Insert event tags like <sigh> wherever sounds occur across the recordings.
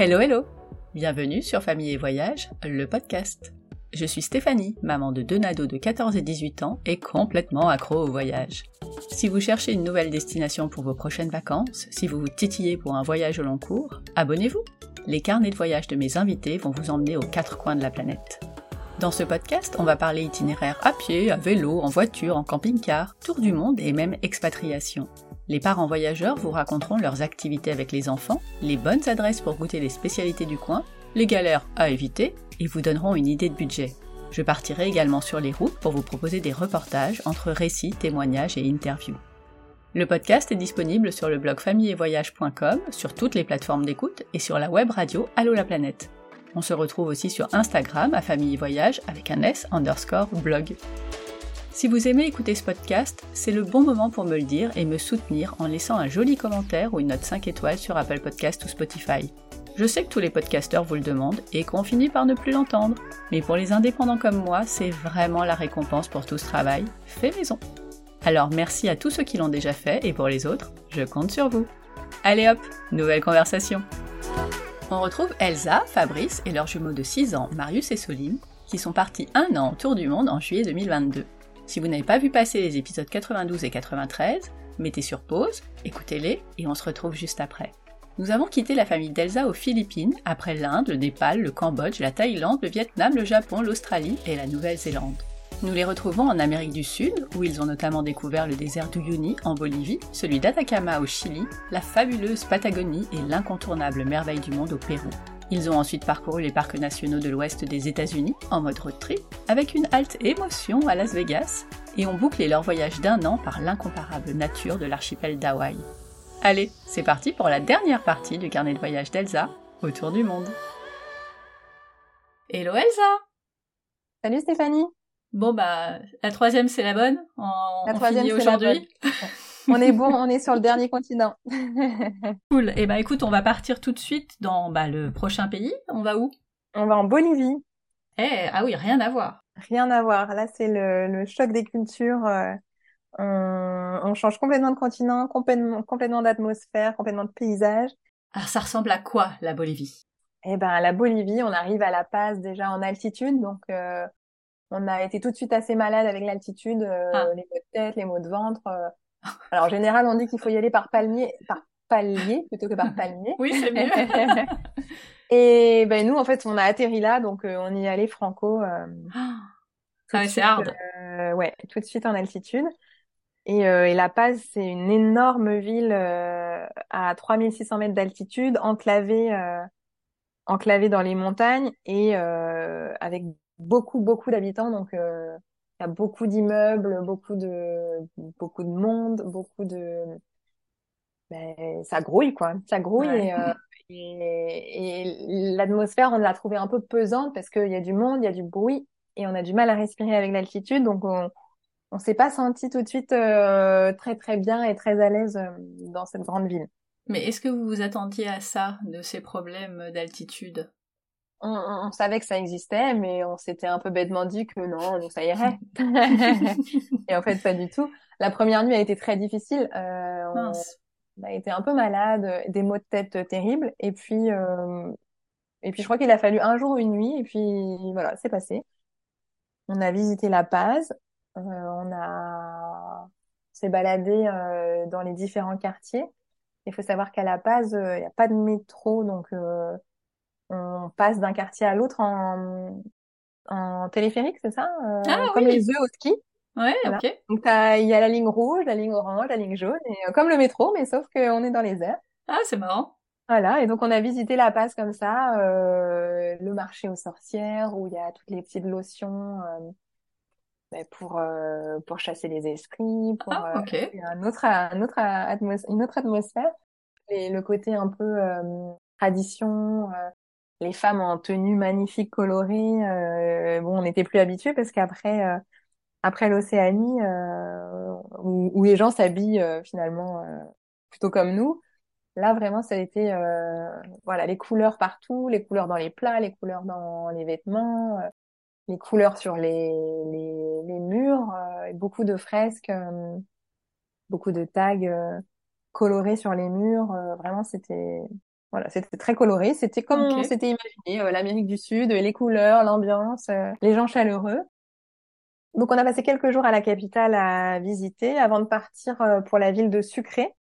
Hello hello Bienvenue sur Famille et Voyage, le podcast. Je suis Stéphanie, maman de deux nados de 14 et 18 ans et complètement accro au voyage. Si vous cherchez une nouvelle destination pour vos prochaines vacances, si vous vous titillez pour un voyage au long cours, abonnez-vous. Les carnets de voyage de mes invités vont vous emmener aux quatre coins de la planète. Dans ce podcast, on va parler itinéraire à pied, à vélo, en voiture, en camping-car, tour du monde et même expatriation. Les parents voyageurs vous raconteront leurs activités avec les enfants, les bonnes adresses pour goûter les spécialités du coin, les galères à éviter et vous donneront une idée de budget. Je partirai également sur les routes pour vous proposer des reportages entre récits, témoignages et interviews. Le podcast est disponible sur le blog familleetvoyage.com, sur toutes les plateformes d'écoute et sur la web radio Allo la planète. On se retrouve aussi sur Instagram à Famille Voyage avec un S underscore blog. Si vous aimez écouter ce podcast, c'est le bon moment pour me le dire et me soutenir en laissant un joli commentaire ou une note 5 étoiles sur Apple Podcast ou Spotify. Je sais que tous les podcasteurs vous le demandent et qu'on finit par ne plus l'entendre, mais pour les indépendants comme moi, c'est vraiment la récompense pour tout ce travail fait maison. Alors merci à tous ceux qui l'ont déjà fait et pour les autres, je compte sur vous. Allez hop, nouvelle conversation. On retrouve Elsa, Fabrice et leurs jumeaux de 6 ans, Marius et Soline, qui sont partis un an autour du monde en juillet 2022. Si vous n'avez pas vu passer les épisodes 92 et 93, mettez sur pause, écoutez-les et on se retrouve juste après. Nous avons quitté la famille d'Elsa aux Philippines, après l'Inde, le Népal, le Cambodge, la Thaïlande, le Vietnam, le Japon, l'Australie et la Nouvelle-Zélande. Nous les retrouvons en Amérique du Sud, où ils ont notamment découvert le désert d'Uyuni en Bolivie, celui d'Atacama au Chili, la fabuleuse Patagonie et l'incontournable merveille du monde au Pérou. Ils ont ensuite parcouru les parcs nationaux de l'ouest des États-Unis en mode road trip, avec une halte émotion à Las Vegas, et ont bouclé leur voyage d'un an par l'incomparable nature de l'archipel d'Hawaï. Allez, c'est parti pour la dernière partie du carnet de voyage d'Elsa autour du monde. Hello Elsa Salut Stéphanie Bon bah, la troisième c'est la bonne, on, La on troisième, finit aujourd'hui. <laughs> <laughs> On est bon, on est sur le dernier continent. <laughs> Cool, et bah écoute, on va partir tout de suite dans bah, le prochain pays, on va où? On va en Bolivie. Eh, ah oui, rien à voir. Rien à voir. Là, c'est le, le choc des cultures. euh, on, on change complètement de continent, complètement, complètement d'atmosphère, complètement de paysage. Alors ça ressemble à quoi la Bolivie? Et ben, à la Bolivie, on arrive à La Paz déjà en altitude, donc euh, on a été tout de suite assez malade avec l'altitude, euh, Ah. les maux de tête, les maux de ventre. Alors en général, on dit qu'il faut y aller par palmier, par palier plutôt que par <laughs> palmier. Oui, c'est mieux. <laughs> Et ben nous, en fait, on a atterri là, donc euh, on y est allé franco. euh, Ah c'est hard. euh, ouais, tout de suite en altitude. Et, euh, et La Paz, c'est une énorme ville euh, à 3600 mètres d'altitude, enclavée, euh, enclavée dans les montagnes et euh, avec beaucoup, beaucoup d'habitants. Donc, euh, il y a beaucoup d'immeubles, beaucoup de, beaucoup de monde, beaucoup de... Ben, ça grouille, quoi. Ça grouille Ouais. et, euh, et, et l'atmosphère, on l'a trouvée un peu pesante parce qu'il y a du monde, il y a du bruit et on a du mal à respirer avec l'altitude. Donc, on, on s'est pas senti tout de suite euh, très très bien et très à l'aise euh, dans cette grande ville. Mais est-ce que vous vous attendiez à ça, de ces problèmes d'altitude? On, on- savait que ça existait, mais on s'était un peu bêtement dit que non, donc ça irait. <laughs> et en fait, pas du tout. La première nuit a été très difficile. Euh, on, a été un peu malade, des maux de tête terribles. Et puis, euh, et puis je crois qu'il a fallu un jour, une nuit, et puis voilà, c'est passé. On a visité La Paz. Euh, on a s'est baladé euh, dans les différents quartiers. Il faut savoir qu'à La Paz, euh, il n'y a pas de métro, donc euh, on passe d'un quartier à l'autre en, en téléphérique, c'est ça? Euh, Ah comme oui. les œufs au ski. Ouais, Voilà. ok. Donc il y a la ligne rouge, la ligne orange, la ligne jaune, et euh, comme le métro, mais sauf qu'on est dans les airs. Ah, c'est marrant. Voilà, et donc on a visité La Paz comme ça, euh, le marché aux sorcières où il y a toutes les petites lotions euh, ben, pour euh, pour chasser les esprits, pour Ah, euh, un autre un autre atmos- une autre atmosphère. Et le côté un peu euh, tradition, euh, les femmes en tenue magnifique colorée. euh, bon, on n'était plus habitués parce qu'après euh, après l'Océanie euh, où, où les gens s'habillent euh, finalement euh, plutôt comme nous. Là, vraiment, ça a été euh, voilà les couleurs partout, les couleurs dans les plats, les couleurs dans les vêtements, les couleurs sur les les, les murs, beaucoup de fresques, beaucoup de tags colorés sur les murs. vraiment, c'était Voilà, c'était très coloré. C'était comme on Ok. s'était imaginé, euh, l'Amérique du Sud, les couleurs, l'ambiance, euh, les gens chaleureux. Donc, on a passé quelques jours à la capitale à visiter avant de partir euh, pour la ville de Sucré.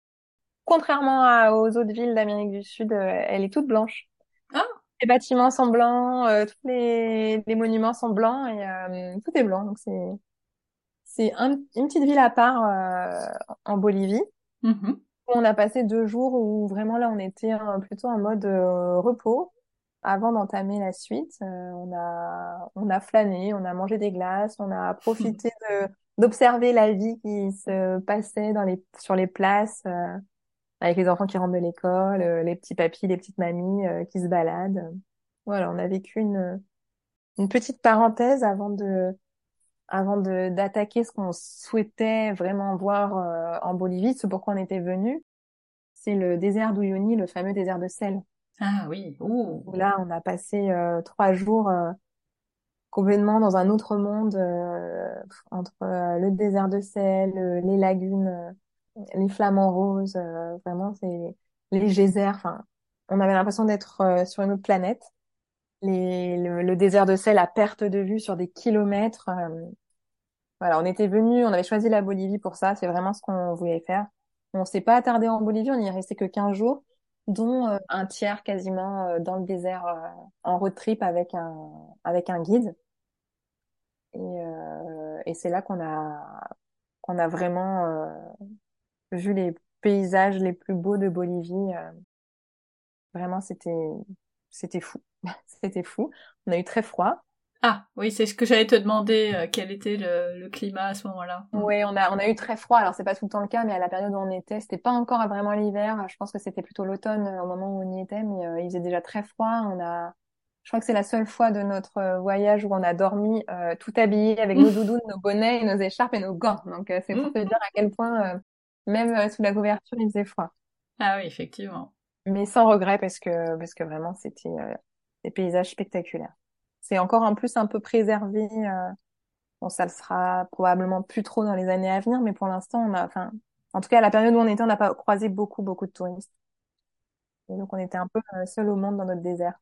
Contrairement à- aux autres villes d'Amérique du Sud, elle est toute blanche. Ah, Les bâtiments sont blancs, euh, tous les, les monuments sont blancs et euh, tout est blanc. Donc, c'est c'est un- une petite ville à part euh, en Bolivie. mhm. On a passé deux jours où vraiment là on était euh, plutôt en mode euh, repos avant d'entamer la suite. Euh, on a on a flâné, on a mangé des glaces, on a <laughs> profité de d'observer la vie qui se passait dans les sur les places euh, avec les enfants qui rentrent de l'école, euh, les petits papis, les petites mamies euh, qui se baladent. Voilà, on a vécu une une petite parenthèse avant de avant de d'attaquer ce qu'on souhaitait vraiment voir euh, en Bolivie, ce pourquoi on était venu, c'est le désert d'Uyuni, le fameux désert de sel. Ah oui. Ouh. Là, on a passé euh, trois jours euh, complètement dans un autre monde euh, entre euh, le désert de sel, euh, les lagunes, euh, les flamants roses, euh, vraiment c'est les geysers. Enfin, on avait l'impression d'être euh, sur une autre planète. Le, le désert de sel à perte de vue sur des kilomètres. euh, voilà, on était venu, on avait choisi la Bolivie pour ça, c'est vraiment ce qu'on voulait faire. On s'est pas attardé en Bolivie, on y est resté que 15 jours, dont euh, un tiers quasiment euh, dans le désert en road trip avec un avec un guide. Et, euh, et c'est là qu'on a qu'on a vraiment vu les paysages les plus beaux de Bolivie. Vraiment, c'était c'était fou, <laughs> c'était fou. On a eu très froid. Ah oui, c'est ce que j'allais te demander. euh, quel était le, le climat à ce moment-là Mm. Oui, on a, on a eu très froid. Alors, c'est pas tout le temps le cas, mais à la période où on était, c'était pas encore vraiment l'hiver. Je pense que c'était plutôt l'automne euh, au moment où on y était, mais euh, il faisait déjà très froid. On a, je crois que c'est la seule fois de notre voyage où on a dormi tout habillé avec nos doudounes, nos bonnets, et nos écharpes et nos gants. Donc, c'est pour te dire à quel point, même sous la couverture, il faisait froid. Ah oui, effectivement. Mais sans regret parce que, parce que vraiment, c'était des paysages spectaculaires. C'est encore en plus un peu préservé. euh, Bon, ça le sera probablement plus trop dans les années à venir, mais pour l'instant, on a, enfin, en tout cas, à la période où on était, on n'a pas croisé beaucoup, beaucoup de touristes. Et donc, on était un peu euh, seul au monde dans notre désert.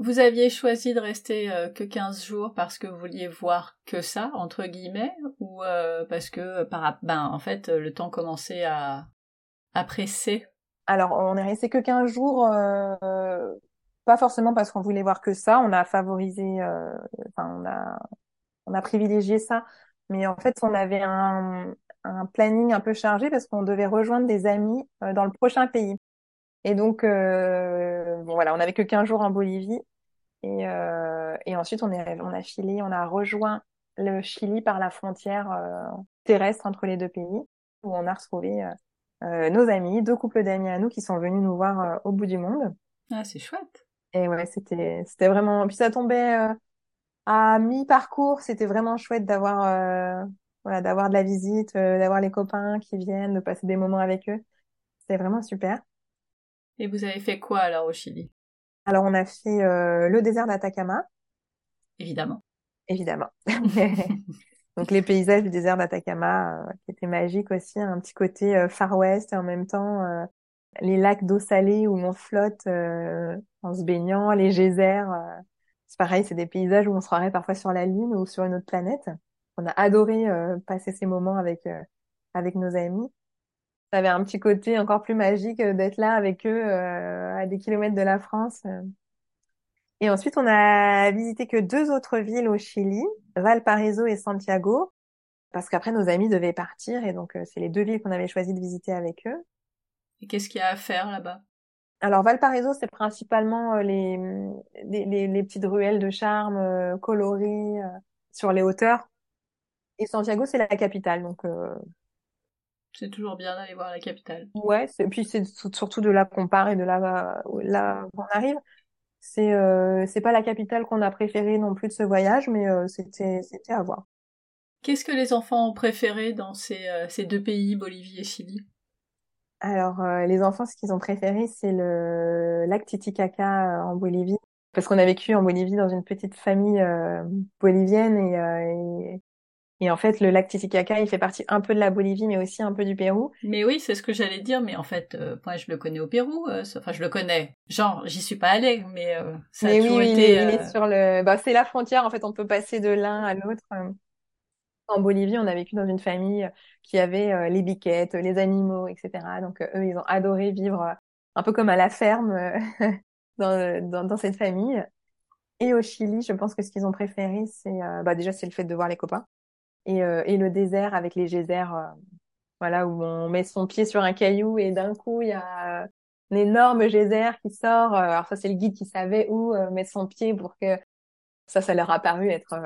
Vous aviez choisi de rester euh, que 15 jours parce que vous vouliez voir que ça, entre guillemets, ou euh, parce que, par, ben, en fait, le temps commençait à, à presser? Alors, on est resté que 15 jours, euh, pas forcément parce qu'on voulait voir que ça. On a favorisé, euh, enfin, on a, on a privilégié ça. Mais en fait, on avait un, planning un peu chargé parce qu'on devait rejoindre des amis euh, dans le prochain pays. Et donc, euh, bon, voilà, on n'avait que 15 jours en Bolivie. Et, et ensuite, on est, on a filé, on a rejoint le Chili par la frontière terrestre entre les deux pays, où on a retrouvé nos amis, deux couples d'amis à nous qui sont venus nous voir au bout du monde. Ah, c'est chouette. Et ouais, c'était, c'était vraiment. Puis ça tombait euh, à mi-parcours. C'était vraiment chouette d'avoir, euh, voilà, d'avoir de la visite, euh, d'avoir les copains qui viennent, de passer des moments avec eux. C'était vraiment super. Et vous avez fait quoi alors au Chili? Alors, on a fait euh, le désert d'Atacama, Évidemment. évidemment. <laughs> <laughs> Donc, les paysages du désert d'Atacama, euh, qui étaient magiques aussi, un petit côté euh, Far West et en même temps euh, les lacs d'eau salée où on flotte euh, en se baignant, les geysers. euh, c'est pareil, c'est des paysages où on se croirait parfois sur la Lune ou sur une autre planète. On a adoré euh, passer ces moments avec euh, avec nos amis. Ça avait un petit côté encore plus magique euh, d'être là avec eux euh, à des kilomètres de la France. Et ensuite, on a visité que deux autres villes au Chili, Valparaiso et Santiago, parce qu'après nos amis devaient partir et donc c'est les deux villes qu'on avait choisi de visiter avec eux. Et qu'est-ce qu'il y a à faire là-bas? Alors Valparaiso, c'est principalement euh, les, les, les, les petites ruelles de charme euh, colorées euh, sur les hauteurs. Et Santiago, c'est la capitale, donc euh, C'est toujours bien d'aller voir la capitale. ouais. c'est- Puis c'est surtout de là qu'on part et de là là qu'on arrive. C'est euh, c'est pas la capitale qu'on a préférée non plus de ce voyage, mais euh, c'était c'était à voir. Qu'est-ce que les enfants ont préféré dans ces, ces deux pays, Bolivie et Chili? Alors euh, les enfants, ce qu'ils ont préféré, c'est le lac Titicaca euh, en Bolivie, parce qu'on a vécu en Bolivie dans une petite famille euh, bolivienne et, euh, et Et en fait, le lac Titicaca, il fait partie un peu de la Bolivie, mais aussi un peu du Pérou. Mais oui, c'est ce que j'allais dire. Mais en fait, euh, moi, je le connais au Pérou. Euh, enfin, je le connais. Genre, j'y suis pas allée, mais euh, ça a mais toujours oui, été. il, est, il est sur le. Bah, c'est la frontière. En fait, on peut passer de l'un à l'autre. En Bolivie, on a vécu dans une famille qui avait les biquettes, les animaux, etc. Donc eux, ils ont adoré vivre un peu comme à la ferme <laughs> dans, dans, dans cette famille. Et au Chili, je pense que ce qu'ils ont préféré, c'est bah déjà c'est le fait de voir les copains et, euh, et le désert avec les geysers, euh, voilà, où on met son pied sur un caillou et d'un coup, il y a un énorme geyser qui sort. Euh, alors ça, c'est le guide qui savait où mettre son pied pour que ça, ça leur a paru être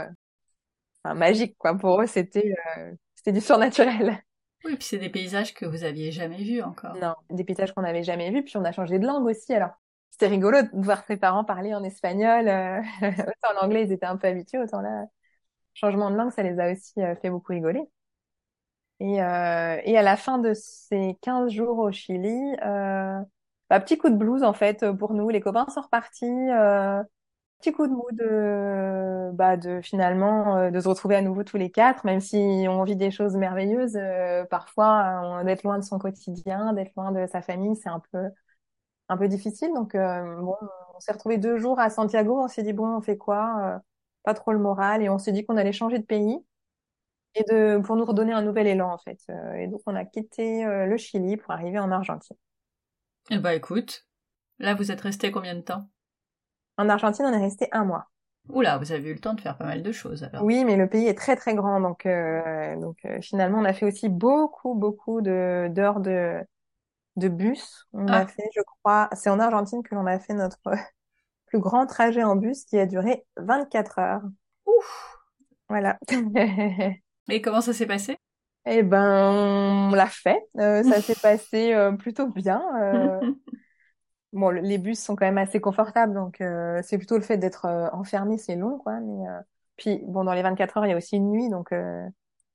enfin, magique, quoi. Pour eux, c'était c'était du surnaturel. Oui, puis c'est des paysages que vous aviez jamais vus encore. Non, des paysages qu'on n'avait jamais vus. Puis on a changé de langue aussi. Alors c'était rigolo de voir ses parents parler en espagnol. <laughs> autant en anglais, ils étaient un peu habitués, autant là, changement de langue, ça les a aussi euh, fait beaucoup rigoler. Et, euh, et à la fin de ces 15 jours au Chili, euh, bah, petit coup de blues en fait pour nous. Les copains sont repartis. Euh, petit coup de mood de, bah, de finalement euh, de se retrouver à nouveau tous les quatre, même si on vit des choses merveilleuses. Euh, parfois, d'être loin de son quotidien, d'être loin de sa famille, c'est un peu un peu difficile. Donc bon, on s'est retrouvés deux jours à Santiago. On s'est dit bon, on fait quoi pas trop le moral et on s'est dit qu'on allait changer de pays et de pour nous redonner un nouvel élan en fait. Euh, et donc on a quitté euh, le Chili pour arriver en Argentine. Eh bah écoute, là vous êtes resté combien de temps? En Argentine, on est resté un mois. Oula, vous avez eu le temps de faire pas mal de choses alors. Oui, mais le pays est très très grand, donc euh, donc finalement on a fait aussi beaucoup beaucoup de d'heures de de bus. On a ah. fait, je crois, c'est en Argentine que l'on a fait notre <laughs> plus grand trajet en bus qui a duré 24 heures. Ouf Voilà. <laughs> Et comment ça s'est passé? Eh ben, on l'a fait. Euh, ça s'est <laughs> passé euh, plutôt bien. Euh... bon, les bus sont quand même assez confortables, donc euh, c'est plutôt le fait d'être enfermé, c'est long, quoi. Mais puis, bon, dans les 24 heures, il y a aussi une nuit, donc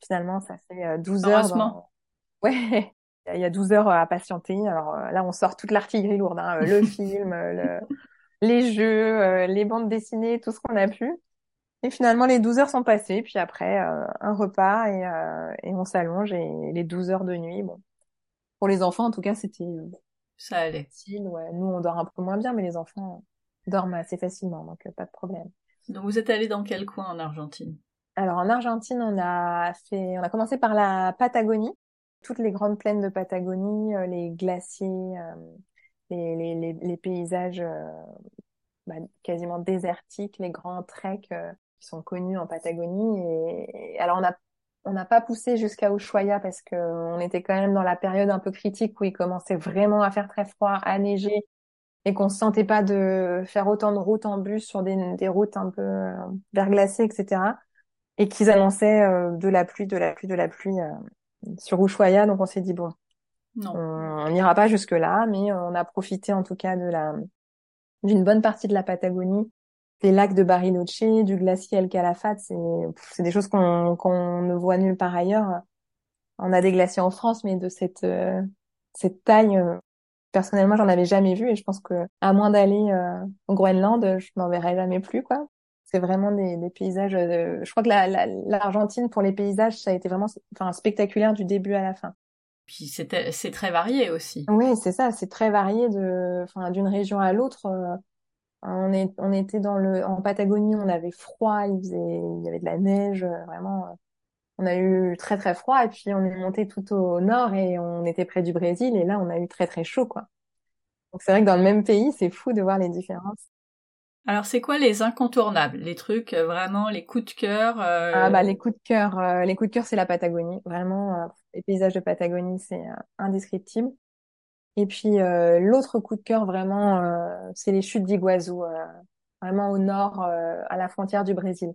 finalement, ça fait 12 heures. Dans... <laughs> Ouais. Il y a 12 heures à patienter. Alors là, on sort toute l'artillerie lourde, hein, le <laughs> film, le, les jeux, euh, les bandes dessinées, tout ce qu'on a pu. Et finalement, les 12 heures sont passées, puis après, euh, un repas et, euh, et on s'allonge et les 12 heures de nuit, bon. Pour les enfants, en tout cas, c'était... Ça allait. Facile, ouais. Nous, on dort un peu moins bien, mais les enfants dorment assez facilement, donc pas de problème. Donc vous êtes allé dans quel coin en Argentine? Alors en Argentine, on a fait, on a commencé par la Patagonie, toutes les grandes plaines de Patagonie, les glaciers, les, les, les, paysages euh, bah, quasiment désertiques, les grands treks euh, qui sont connus en Patagonie. Et, alors on a on n'a pas poussé jusqu'à Ushuaia parce que on était quand même dans la période un peu critique où il commençait vraiment à faire très froid, à neiger et qu'on se sentait pas de faire autant de routes en bus sur des, des routes un peu euh, verglacées, etc. Et qu'ils annonçaient de la pluie, de la pluie, de la pluie sur Ushuaia. Donc on s'est dit bon, on n'ira pas jusque là, mais on a profité en tout cas de la d'une bonne partie de la Patagonie, des lacs de Bariloche, du glacier El Calafate, c'est c'est des choses qu'on qu'on ne voit nulle part ailleurs. On a des glaciers en France, mais de cette euh, cette taille, euh, personnellement, j'en avais jamais vu et je pense que à moins d'aller euh, au Groenland, je n'en verrai jamais plus quoi. C'est vraiment des, des paysages. je crois que l'Argentine la, pour les paysages, ça a été vraiment enfin spectaculaire du début à la fin. Puis c'est très varié aussi. Oui, c'est ça, c'est très varié de, enfin, d'une région à l'autre. On est, on était dans le, en Patagonie, on avait froid, il faisait, il y avait de la neige, euh, vraiment. Euh, on a eu très très froid et puis on est monté tout au nord et on était près du Brésil et là on a eu très très chaud quoi. Donc c'est vrai que dans le même pays, c'est fou de voir les différences. Alors, c'est quoi les incontournables, les trucs euh, vraiment, les coups de cœur euh... Ah bah les coups de cœur, euh, les coups de cœur, c'est la Patagonie. Vraiment, euh, les paysages de Patagonie, c'est indescriptible. Et puis l'autre coup de cœur, vraiment, c'est les chutes d'Iguazu, vraiment au nord, à la frontière du Brésil.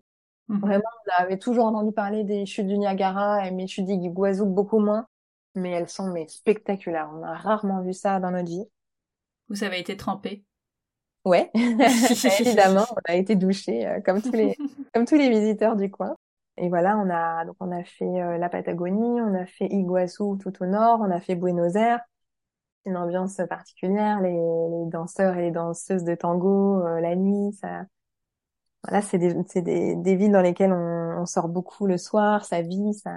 Mmh. Vraiment, on avait toujours entendu parler des chutes du Niagara et mes chutes d'Iguazu beaucoup moins, mais elles sont mais spectaculaires. On a rarement vu ça dans notre vie. Vous avez été trempé Ouais, <laughs> évidemment, <laughs> on a été douchés euh, comme tous les <laughs> comme tous les visiteurs du coin. Et voilà, on a donc on a fait euh, la Patagonie, on a fait Iguazu tout au nord, on a fait Buenos Aires, une ambiance particulière, les, les danseurs et les danseuses de tango, euh, la nuit, ça voilà, c'est des c'est des, des villes dans lesquelles on, on sort beaucoup le soir, ça vit, ça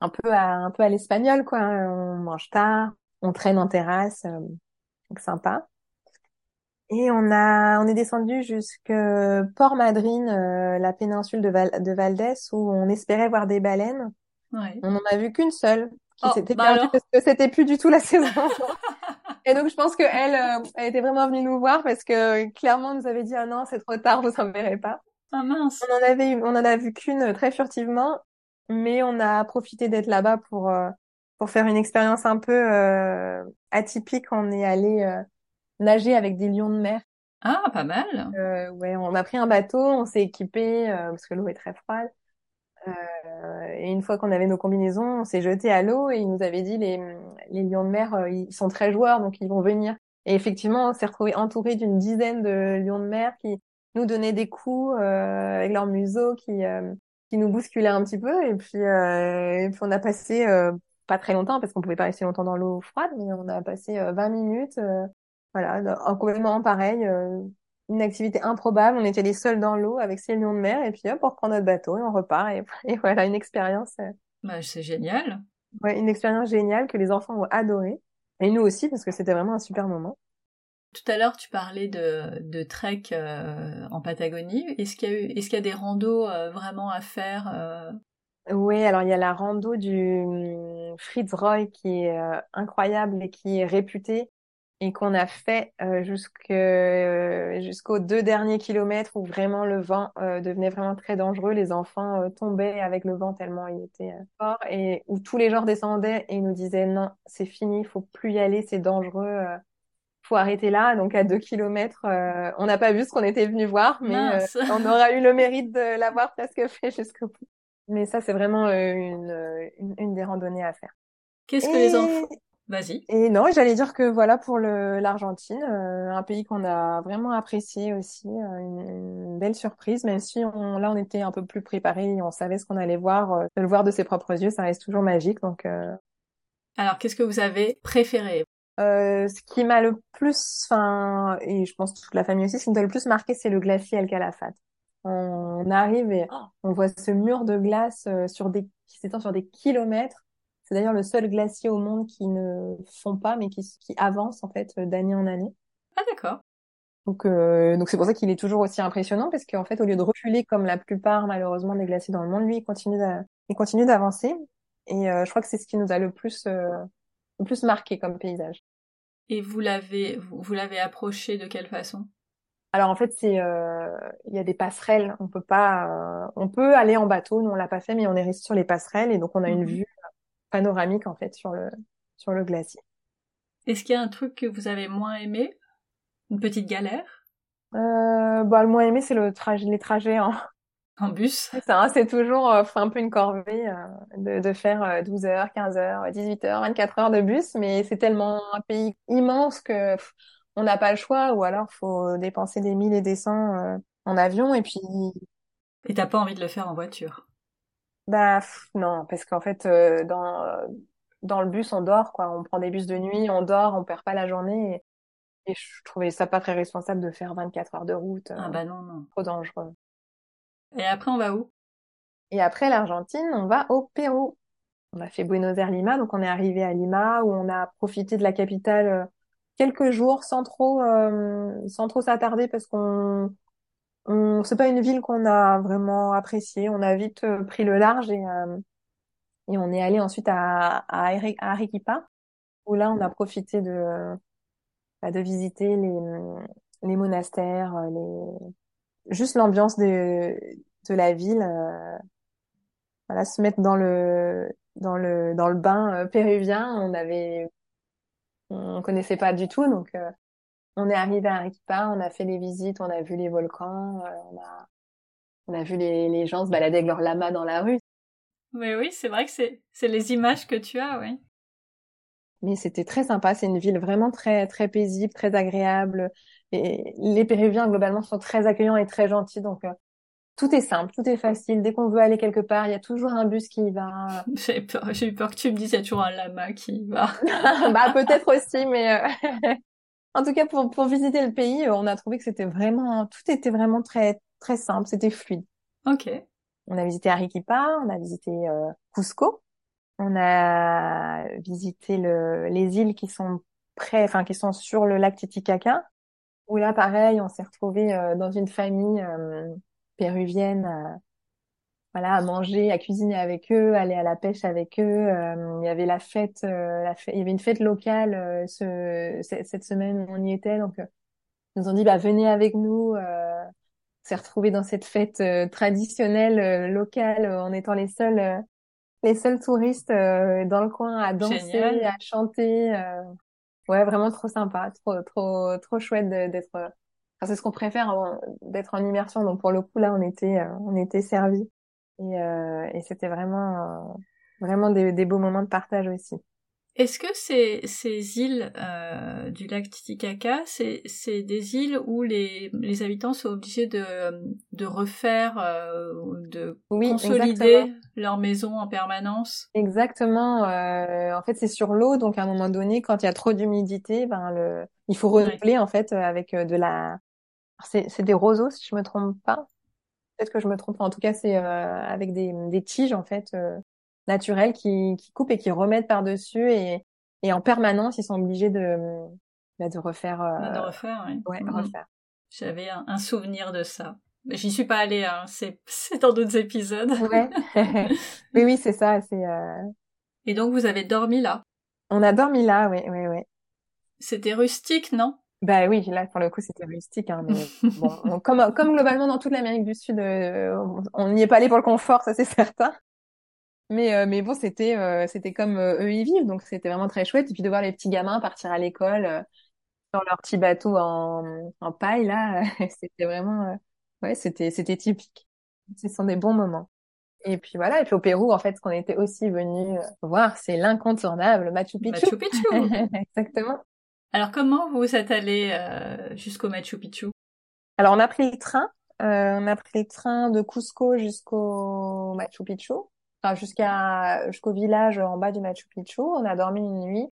un peu à un peu à l'espagnol quoi. On mange tard, on traîne en terrasse, euh, donc sympa. Et on a on est descendu jusque Port Madryn, euh, la péninsule de, Val de Valdès, où on espérait voir des baleines. Ouais. On n'en a vu qu'une seule, qui Oh, s'était bah perdue parce que c'était plus du tout la <laughs> saison. <laughs> Et donc je pense que elle, euh, elle était vraiment venue nous voir parce que clairement elle nous avait dit ah non c'est trop tard vous en verrez pas. Ah mince. On en avait eu- on en a vu qu'une euh, très furtivement, mais on a profité d'être là-bas pour euh, pour faire une expérience un peu euh, atypique. On est allé euh, nager avec des lions de mer. Ah, pas mal. Euh, ouais, on a pris un bateau, on s'est équipé euh, parce que l'eau est très froide. Euh, et une fois qu'on avait nos combinaisons, on s'est jeté à l'eau et ils nous avaient dit les les lions de mer, euh, ils sont très joueurs donc ils vont venir. Et effectivement, on s'est retrouvé entouré d'une dizaine de lions de mer qui nous donnaient des coups euh, avec leur museau, qui euh, qui nous bousculaient un petit peu. Et puis euh, et puis on a passé pas très longtemps parce qu'on pouvait pas rester longtemps dans l'eau froide, mais on a passé euh, 20 minutes, voilà, en complètement pareil. Une activité improbable. On était les seuls dans l'eau avec ces lions de mer et puis hop, on reprend notre bateau et on repart et, <laughs> et voilà une expérience, euh, Bah, c'est génial. ouais, une expérience géniale que les enfants ont adoré et nous aussi parce que c'était vraiment un super moment. Tout à l'heure, tu parlais de, de trek euh, en Patagonie. Est-ce qu'il y a eu, est-ce qu'il y a des randos euh, vraiment à faire euh, Oui, alors il y a la rando du hum, Fitzroy qui est incroyable et qui est réputé et qu'on a fait euh, euh, jusqu'aux deux derniers kilomètres où vraiment le vent euh, devenait vraiment très dangereux. Les enfants euh, tombaient avec le vent tellement il était fort et où tous les gens descendaient et nous disaient non, c'est fini, il faut plus y aller, c'est dangereux. faut arrêter là, donc à deux kilomètres, on n'a pas vu ce qu'on était venu voir, mais on aura eu le mérite de l'avoir presque <laughs> fait jusqu'au bout. Mais ça, c'est vraiment une, une, une des randonnées à faire. Qu'est-ce que Et, les enfants Vas-y. et non, j'allais dire que voilà pour le l'Argentine, euh, un pays qu'on a vraiment apprécié aussi, euh, une, une belle surprise, même si on, là on était un peu plus préparé, on savait ce qu'on allait voir, euh, de le voir de ses propres yeux, ça reste toujours magique. Donc, euh, Alors, qu'est-ce que vous avez préféré? Euh, ce qui m'a le plus, enfin, et je pense toute la famille aussi, ce qui nous a le plus marqué, c'est le glacier El Calafate. On arrive et oh, on voit ce mur de glace euh, sur des, qui s'étend sur des kilomètres. C'est d'ailleurs le seul glacier au monde qui ne fond pas, mais qui, qui avance en fait euh, d'année en année. Ah, d'accord. Donc, euh, donc c'est pour ça qu'il est toujours aussi impressionnant parce qu'en fait, au lieu de reculer comme la plupart malheureusement des glaciers dans le monde, lui, il continue, il continue d'avancer. Et euh, je crois que c'est ce qui nous a le plus, euh, le plus marqué comme paysage. Et vous l'avez, vous, vous l'avez approché de quelle façon? Alors en fait, c'est, euh, il y a des passerelles. On peut pas, euh, on peut aller en bateau. Nous, on l'a pas fait, mais on est resté sur les passerelles et donc on a une Mhm. vue panoramique en fait sur le, sur le glacier. Est-ce qu'il y a un truc que vous avez moins aimé? Une petite galère? Euh, bah, le moins aimé, c'est le trajet, les trajets en, <laughs> En bus. <laughs> C'est hein, c'est toujours euh, un peu une corvée euh, de, de faire euh, 12 heures, 15 heures, 18 heures, 24 heures de bus, mais c'est tellement un pays immense que pff, on n'a pas le choix, ou alors faut dépenser des mille et des cents euh, en avion, et puis Et t'as pas envie de le faire en voiture? Bah pff, non, parce qu'en fait euh, dans euh, dans le bus on dort quoi, on prend des bus de nuit, on dort, on perd pas la journée, et, et je trouvais ça pas très responsable de faire 24 heures de route, euh, Ah bah non, non. trop dangereux. Et après, on va où? Et après l'Argentine, on va au Pérou. On a fait Buenos Aires Lima, donc on est arrivé à Lima où on a profité de la capitale euh, quelques jours sans trop euh, sans trop s'attarder parce qu'on on c'est pas une ville qu'on a vraiment appréciée. On a vite euh, pris le large et euh, et on est allé ensuite à à, Are- à Arequipa où là on a profité de bah, de visiter les les monastères, euh, les juste l'ambiance de de la ville. euh, voilà, se mettre dans le dans le dans le bain euh, péruvien. On avait on connaissait pas du tout, donc on est arrivé à Arequipa, on a fait les visites, on a vu les volcans, euh, on a on a vu les les gens se balader avec leurs lamas dans la rue. Mais oui, c'est vrai que c'est, c'est les images que tu as, oui. Mais c'était très sympa. C'est une ville vraiment très très paisible, très agréable. Et les Péruviens globalement sont très accueillants et très gentils, donc euh, tout est simple, tout est facile. Dès qu'on veut aller quelque part, il y a toujours un bus qui y va. <laughs> J'ai peur, j'ai eu peur que tu me dises, il y a toujours un lama qui y va. <laughs> bah peut-être aussi, mais euh, <laughs> en tout cas pour pour visiter le pays, euh, on a trouvé que c'était vraiment tout était vraiment très très simple, c'était fluide. Ok. on a visité Arequipa, on a visité Cusco, on a visité le, les îles qui sont près, enfin qui sont sur le lac Titicaca. Où là, pareil, on s'est retrouvé dans une famille péruvienne voilà, à manger, à cuisiner avec eux, aller à la pêche avec eux. Euh, il y avait la fête, euh, la fête, il y avait une fête locale euh, ce, cette semaine où on y était, donc ils nous ont dit bah venez avec nous. Euh, s'est retrouvé dans cette fête traditionnelle locale en étant les seuls les seuls touristes dans le coin à danser, à chanter. ouais, vraiment trop sympa, trop trop trop chouette d'être. Enfin, c'est ce qu'on préfère d'être en immersion. Donc pour le coup là, on était on était servis. Et, euh, et c'était vraiment, euh, vraiment des, des, beaux moments de partage aussi. Est-ce que ces, ces îles euh, du lac Titicaca, c'est, c'est des îles où les, les habitants sont obligés de, de refaire, euh, de consolider leur maison en permanence? Exactement. Euh, en fait, c'est sur l'eau, donc à un moment donné, quand il y a trop d'humidité, ben le, il faut renouveler en fait avec de la. C'est, c'est des roseaux, si je me trompe pas. Peut-être que je me trompe. En tout cas, c'est euh, avec des, des, tiges en fait euh, naturelles qui, qui coupent et qui remettent par dessus et, et en permanence, ils sont obligés de bah, de refaire. Euh, de refaire, oui. Ouais, mhm. refaire. J'avais un, souvenir de ça. J'y suis pas allée. Hein. C'est c'est dans d'autres épisodes. Ouais. <laughs> oui, oui, c'est ça. C'est. Et donc vous avez dormi là? On a dormi là, oui, oui, oui. C'était rustique, non? Bah oui, là pour le coup c'était rustique, hein, mais <laughs> bon, comme comme globalement dans toute l'Amérique du Sud, euh, on n'y est pas allé pour le confort, ça c'est certain. Mais euh, mais bon, c'était euh, c'était comme eux y vivent, donc c'était vraiment très chouette. Et puis de voir les petits gamins partir à l'école sur leur petit bateau en en paille là, <laughs> c'était vraiment ouais, c'était c'était typique. Ce sont des bons moments. Et puis voilà, et puis au Pérou, en fait, ce qu'on était aussi venu voir, c'est l'incontournable Machu Picchu. Machu Picchu. <laughs> Exactement. Alors comment vous êtes allé euh, jusqu'au Machu Picchu? Alors on a pris le train, euh, on a pris le train de Cusco jusqu'au Machu Picchu, enfin jusqu'à jusqu'au village en bas du Machu Picchu. On a dormi une nuit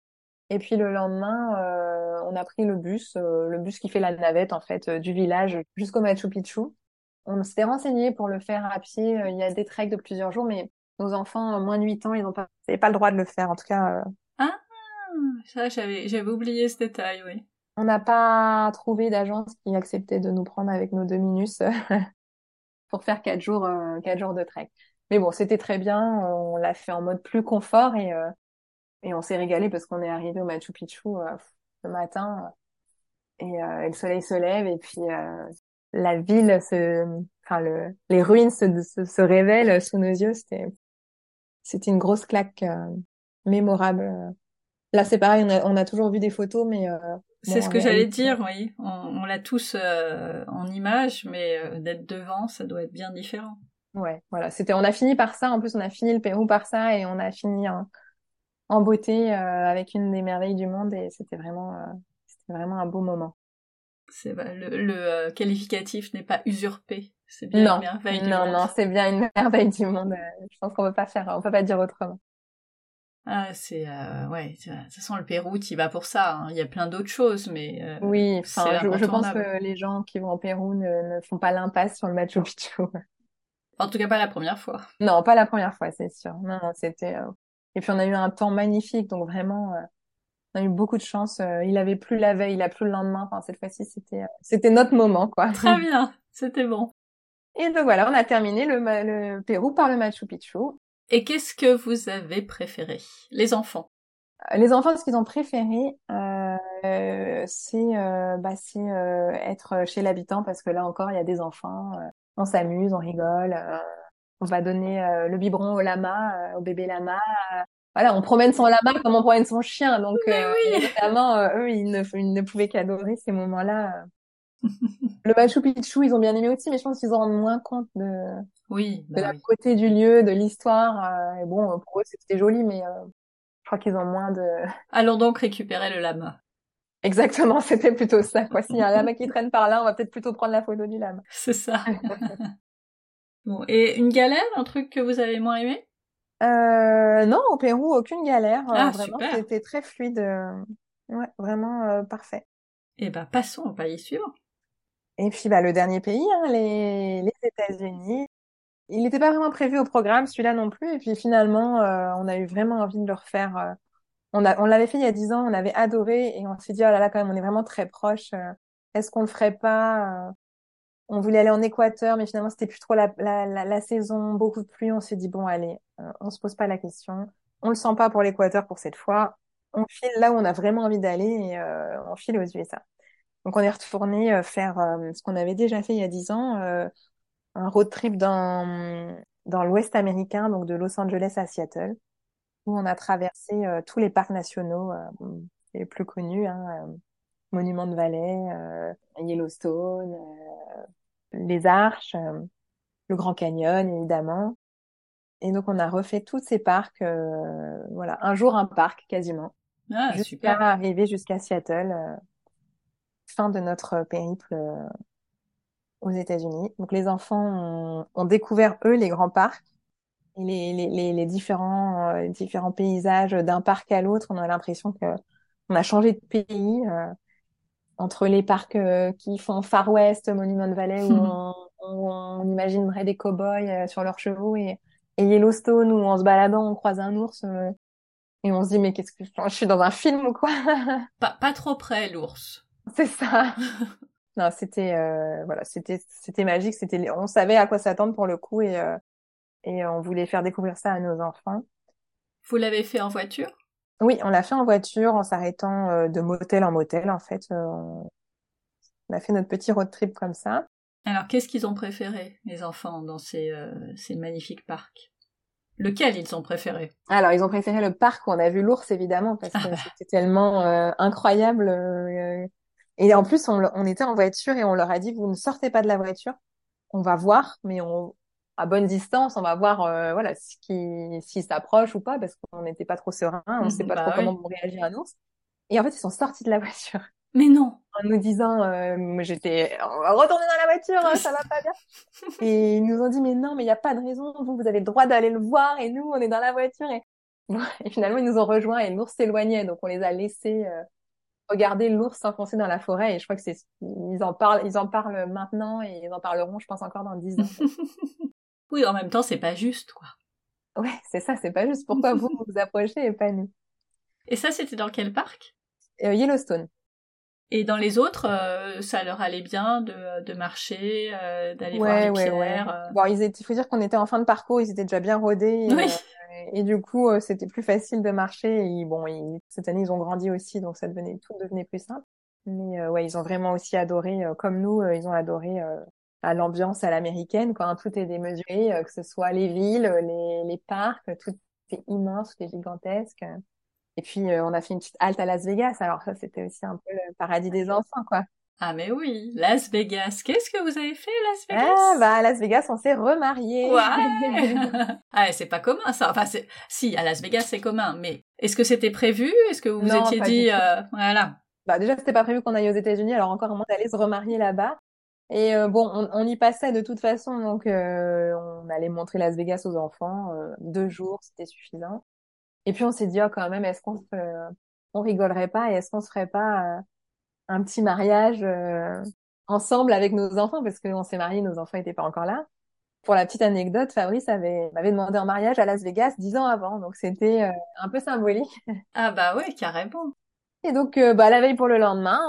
et puis le lendemain euh, on a pris le bus, le bus qui fait la navette en fait du village jusqu'au Machu Picchu. On s'était renseigné pour le faire à pied. Il y a des treks de plusieurs jours, mais nos enfants moins de 8 ans, ils n'ont pas, pas le droit de le faire. En tout cas, ça, j'avais, j'avais oublié ce détail, oui. On n'a pas trouvé d'agence qui acceptait de nous prendre avec nos deux minus <laughs> pour faire quatre jours, euh, quatre jours de trek. Mais bon, c'était très bien. On l'a fait en mode plus confort et euh, et on s'est régalé parce qu'on est arrivé au Machu Picchu euh, le matin et, le soleil se lève et puis la ville se, enfin le, les ruines se, se, se révèlent sous nos yeux. C'était c'était une grosse claque mémorable Là, c'est pareil, on a, on a, toujours vu des photos, mais... Euh, c'est ce que j'allais dire, oui. On, on l'a tous euh, en image, mais euh, d'être devant, ça doit être bien différent. Ouais, voilà. C'était, on a fini par ça. En plus, on a fini le Pérou par ça, et on a fini en, en beauté avec une des merveilles du monde, et c'était vraiment, c'était vraiment un beau moment. C'est le, le qualificatif n'est pas usurpé. C'est bien non, une merveille du non, monde. Non, non, c'est bien une <laughs> merveille du monde. Je pense qu'on peut pas faire, on peut pas dire autrement. Ah, c'est euh, ouais, ça sent le Pérou, tu vas pour ça. Hein. Il y a plein d'autres choses, mais euh, oui. Je, je, pense que les gens qui vont au Pérou ne, ne font pas l'impasse sur le Machu Picchu. En tout cas, pas la première fois. Non, pas la première fois, c'est sûr. Non, non c'était. Euh... Et puis on a eu un temps magnifique, donc vraiment, euh, on a eu beaucoup de chance. Euh, il avait plu la veille, il a plu le lendemain. Enfin, cette fois-ci, c'était, euh, c'était notre moment, quoi. <laughs> Très bien, c'était bon. Et donc voilà, on a terminé le, le Pérou par le Machu Picchu. Et qu'est-ce que vous avez préféré? Les enfants Les enfants, ce qu'ils ont préféré, euh, c'est euh, bah, euh, être chez l'habitant parce que là encore, il y a des enfants, euh, on s'amuse, on rigole, euh, on va donner le biberon au lama, au bébé lama. voilà, on promène son lama comme on promène son chien. Donc, oui. évidemment, eux, ils ne, ils ne pouvaient qu'adorer ces moments-là. Le Machu Picchu, ils ont bien aimé aussi, mais je pense qu'ils en rendent moins compte de, oui, de bah la côté du lieu, de l'histoire. Euh, et bon, pour eux, c'était joli, mais euh, je crois qu'ils ont moins de... <laughs> Allons donc récupérer le lama. Exactement, c'était plutôt ça. Quoi. S'il y a un lama qui traîne par là, on va peut-être plutôt prendre la photo du lama. <laughs> C'est ça. <laughs> bon, et une galère, un truc que vous avez moins aimé? Euh, Non, au Pérou, aucune galère. Ah, vraiment, super. c'était très fluide. Ouais, vraiment parfait. Eh ben, passons au pays suivant. Et puis, bah, le dernier pays, hein, les, les États-Unis. il n'était pas vraiment prévu au programme, celui-là non plus. Et puis finalement, euh, on a eu vraiment envie de le refaire. euh, on a, on l'avait fait il y a dix ans, on avait adoré et on s'est dit, oh là là, quand même, on est vraiment très proche. euh, Est-ce qu'on le ferait pas? euh, On voulait aller en Équateur, mais finalement, c'était plus trop la, la, la, saison, beaucoup de pluie. On s'est dit, bon, allez, on se pose pas la question. On le sent pas pour l'Équateur pour cette fois. On file là où on a vraiment envie d'aller et on file aux USA. Donc, on est retourné euh, faire euh, ce qu'on avait déjà fait il y a dix ans, euh, un road trip dans, dans l'Ouest américain, donc de Los Angeles à Seattle, où on a traversé tous les parcs nationaux les plus connus, hein, Monument de Valley, euh, Yellowstone, les Arches, le Grand Canyon, évidemment. Et donc, on a refait tous ces parcs, euh, voilà, un jour un parc quasiment, Ah, jusqu'à arriver jusqu'à Seattle, euh, fin de notre périple euh, aux États-Unis. Donc, les enfants ont, ont découvert, eux, les grands parcs et les, les, les, les différents, euh, différents paysages d'un parc à l'autre. On a l'impression que on a changé de pays euh, entre les parcs euh, qui font Far West, Monument Valley, où <laughs> on, où on imaginerait des cow-boys euh, sur leurs chevaux, et, et Yellowstone, où en se baladant, on croise un ours, euh, et on se dit, mais qu'est-ce que je, je suis dans un film ou quoi? <laughs> Pas, pas trop près, l'ours. C'est ça. <laughs> Non, c'était euh, voilà, c'était c'était magique, c'était on savait à quoi s'attendre pour le coup et euh, et on voulait faire découvrir ça à nos enfants. Vous l'avez fait en voiture? Oui, on l'a fait en voiture en s'arrêtant euh, de motel en motel en fait. Euh, on a fait notre petit road trip comme ça. Alors, qu'est-ce qu'ils ont préféré, les enfants, dans ces, euh, ces magnifiques parcs? Lequel ils ont préféré? Alors, ils ont préféré le parc où on a vu l'ours évidemment parce que <laughs> c'était tellement euh, incroyable euh, et en plus on, on était en voiture et on leur a dit vous ne sortez pas de la voiture. On va voir mais on à bonne distance, on va voir euh, voilà ce qui s'il s'approche ou pas parce qu'on n'était pas trop serein, on ne sait pas Bah trop oui. comment vont réagir un ours. Et en fait, ils sont sortis de la voiture Mais non en nous disant euh, j'étais on va retourner dans la voiture, hein, ça va pas bien. <laughs> Et ils nous ont dit mais non, mais il y a pas de raison, vous vous avez le droit d'aller le voir et nous on est dans la voiture et, <laughs> et finalement ils nous ont rejoints et l'ours s'éloignait donc on les a laissés euh, regarder l'ours s'enfoncer dans la forêt et je crois que c'est ils en parlent ils en parlent maintenant et ils en parleront je pense encore dans dix ans. <laughs> Oui, en même temps, c'est pas juste, quoi. Ouais, c'est ça, c'est pas juste pourquoi vous vous approchez et pas nous? Et ça, c'était dans quel parc? Euh, Yellowstone. Et dans les autres, euh, ça leur allait bien de, de marcher, euh, d'aller voir Ouais, les ouais, ouais. pierres. euh? Bon, il faut dire qu'on était en fin de parcours, ils étaient déjà bien rodés. Oui. Et du coup, euh, c'était plus facile de marcher. Bon, cette année, ils ont grandi aussi, donc ça devenait, tout devenait plus simple. Mais euh, ouais, ils ont vraiment aussi adoré, euh, comme nous, ils ont adoré à l'ambiance à l'américaine, quand tout est démesuré, que ce soit les villes, les, les parcs, tout est immense, tout est gigantesque. Et puis, on a fait une petite halte à Las Vegas. Alors ça, c'était aussi un peu le paradis des enfants, quoi. Ah mais oui, Las Vegas. Qu'est-ce que vous avez fait, Las Vegas? Ah, bah, à Las Vegas, on s'est remariés. Ouais. <laughs> ah, c'est pas commun ça. Enfin, c'est... si à Las Vegas c'est commun, mais est-ce que c'était prévu? Est-ce que vous vous étiez dit, euh, voilà, Bah, déjà, c'était pas prévu qu'on aille aux États-Unis, alors encore moins d'aller se remarier là-bas. Et euh, bon, on, on y passait de toute façon, donc euh, on allait montrer Las Vegas aux enfants. euh, deux jours, c'était suffisant. Et puis on s'est dit, oh, quand même, est-ce qu'on se, on rigolerait pas et est-ce qu'on se ferait pas euh, un petit mariage euh, ensemble avec nos enfants parce qu'on s'est mariés, nos enfants étaient pas encore là. Pour la petite anecdote, Fabrice avait m'avait demandé en mariage à Las Vegas dix ans avant, donc c'était euh, un peu symbolique. <laughs> ah bah ouais, carrément. Et donc, euh, bah, la veille pour le lendemain,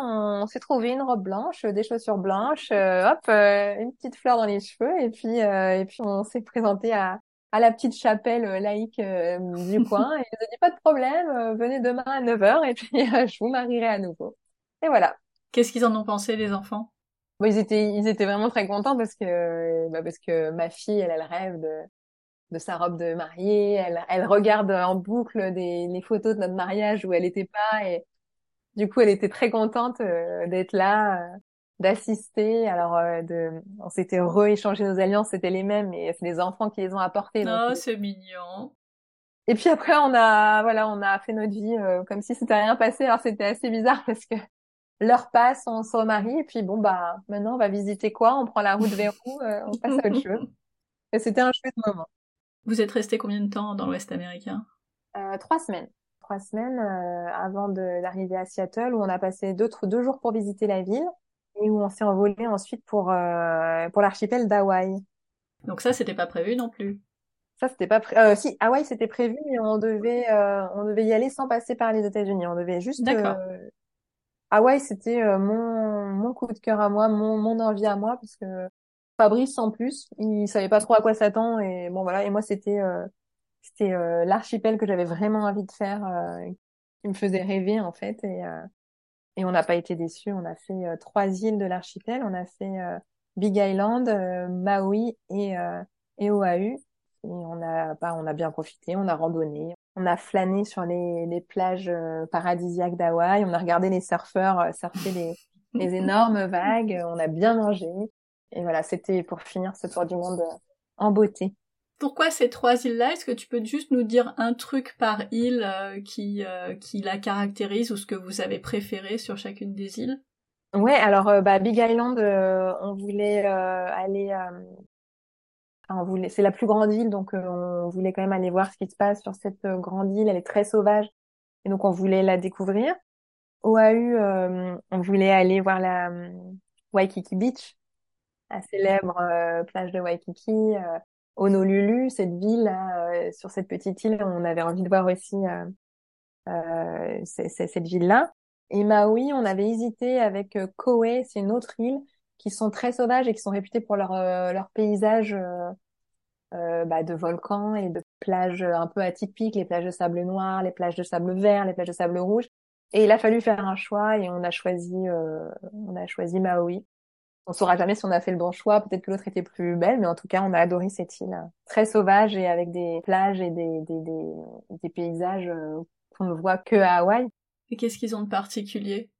on s'est trouvé une robe blanche, des chaussures blanches, euh, hop, euh, une petite fleur dans les cheveux, et puis, euh, et puis on s'est présenté à, à la petite chapelle euh, laïque du <laughs> coin, et nous a dit pas de problème, euh, venez demain à 9h, et puis euh, je vous marierai à nouveau. Et voilà. Qu'est-ce qu'ils en ont pensé les enfants? Bon, ils étaient, ils étaient vraiment très contents parce que, bah, parce que ma fille, elle, elle rêve de, de sa robe de mariée, elle, elle regarde en boucle des, les photos de notre mariage où elle était pas et du coup, elle était très contente euh, d'être là, euh, d'assister. Alors, euh, de, on s'était rééchangé nos alliances, c'était les mêmes, mais c'est les enfants qui les ont apportées. Oh, c'est mignon. Et puis après, on a, voilà, on a fait notre vie euh, comme si c'était rien passé. Alors, c'était assez bizarre parce que l'heure passe, on se remarie, et puis bon, bah, maintenant, on va visiter quoi? On prend la route vers où? Euh, on passe à autre <laughs> chose. Et c'était un chouette moment. Vous êtes resté combien de temps dans l'Ouest américain? Euh, trois semaines. Trois semaines euh, avant d'arriver à Seattle, où on a passé deux, deux jours pour visiter la ville et où on s'est envolé ensuite pour, euh, pour l'archipel d'Hawaï. Donc ça, c'était pas prévu non plus? Ça, c'était pas pré... euh, si Hawaï, c'était prévu, mais on devait, euh, on devait y aller sans passer par les États-Unis. On devait juste. Hawaï, c'était euh, mon coup de cœur à moi, mon mon envie à moi, parce que Fabrice, en plus, il savait pas trop à quoi s'attendre, et bon voilà. Et moi, c'était euh, c'était euh, l'archipel que j'avais vraiment envie de faire, qui me faisait rêver en fait, et et on n'a pas été déçus. On a fait trois îles de l'archipel. On a fait Big Island, Maui et et Oahu. Et on a, bah, on a bien profité, on a randonné, on a flâné sur les, les plages euh, paradisiaques d'Hawaï, on a regardé les surfeurs euh, surfer les, les <laughs> énormes vagues, on a bien mangé. Et voilà, c'était pour finir ce tour du monde euh, en beauté. Pourquoi ces trois îles-là? Est-ce que tu peux juste nous dire un truc par île qui, qui la caractérise ou ce que vous avez préféré sur chacune des îles? Ouais, alors bah, Big Island, on voulait aller c'est la plus grande île, donc euh, on voulait quand même aller voir ce qui se passe sur cette euh, grande île. Elle est très sauvage, et donc on voulait la découvrir. Oahu, euh, on voulait aller voir la Waikiki Beach, la célèbre plage de Waikiki. Honolulu, cette ville sur cette petite île, on avait envie de voir aussi cette ville-là. Et Maui, on avait hésité avec Kauai, c'est une autre île qui sont très sauvages et qui sont réputés pour leur euh, leur paysage euh, euh, bah, de volcans et de plages un peu atypiques, les plages de sable noir, les plages de sable vert, les plages de sable rouge. Et il a fallu faire un choix et on a choisi on a choisi Maui. On saura jamais si on a fait le bon choix, peut-être que l'autre était plus belle, mais en tout cas, on a adoré cette île très sauvage et avec des plages et des des des, des paysages qu'on ne voit que à Hawaï. Et qu'est-ce qu'ils ont de particulier?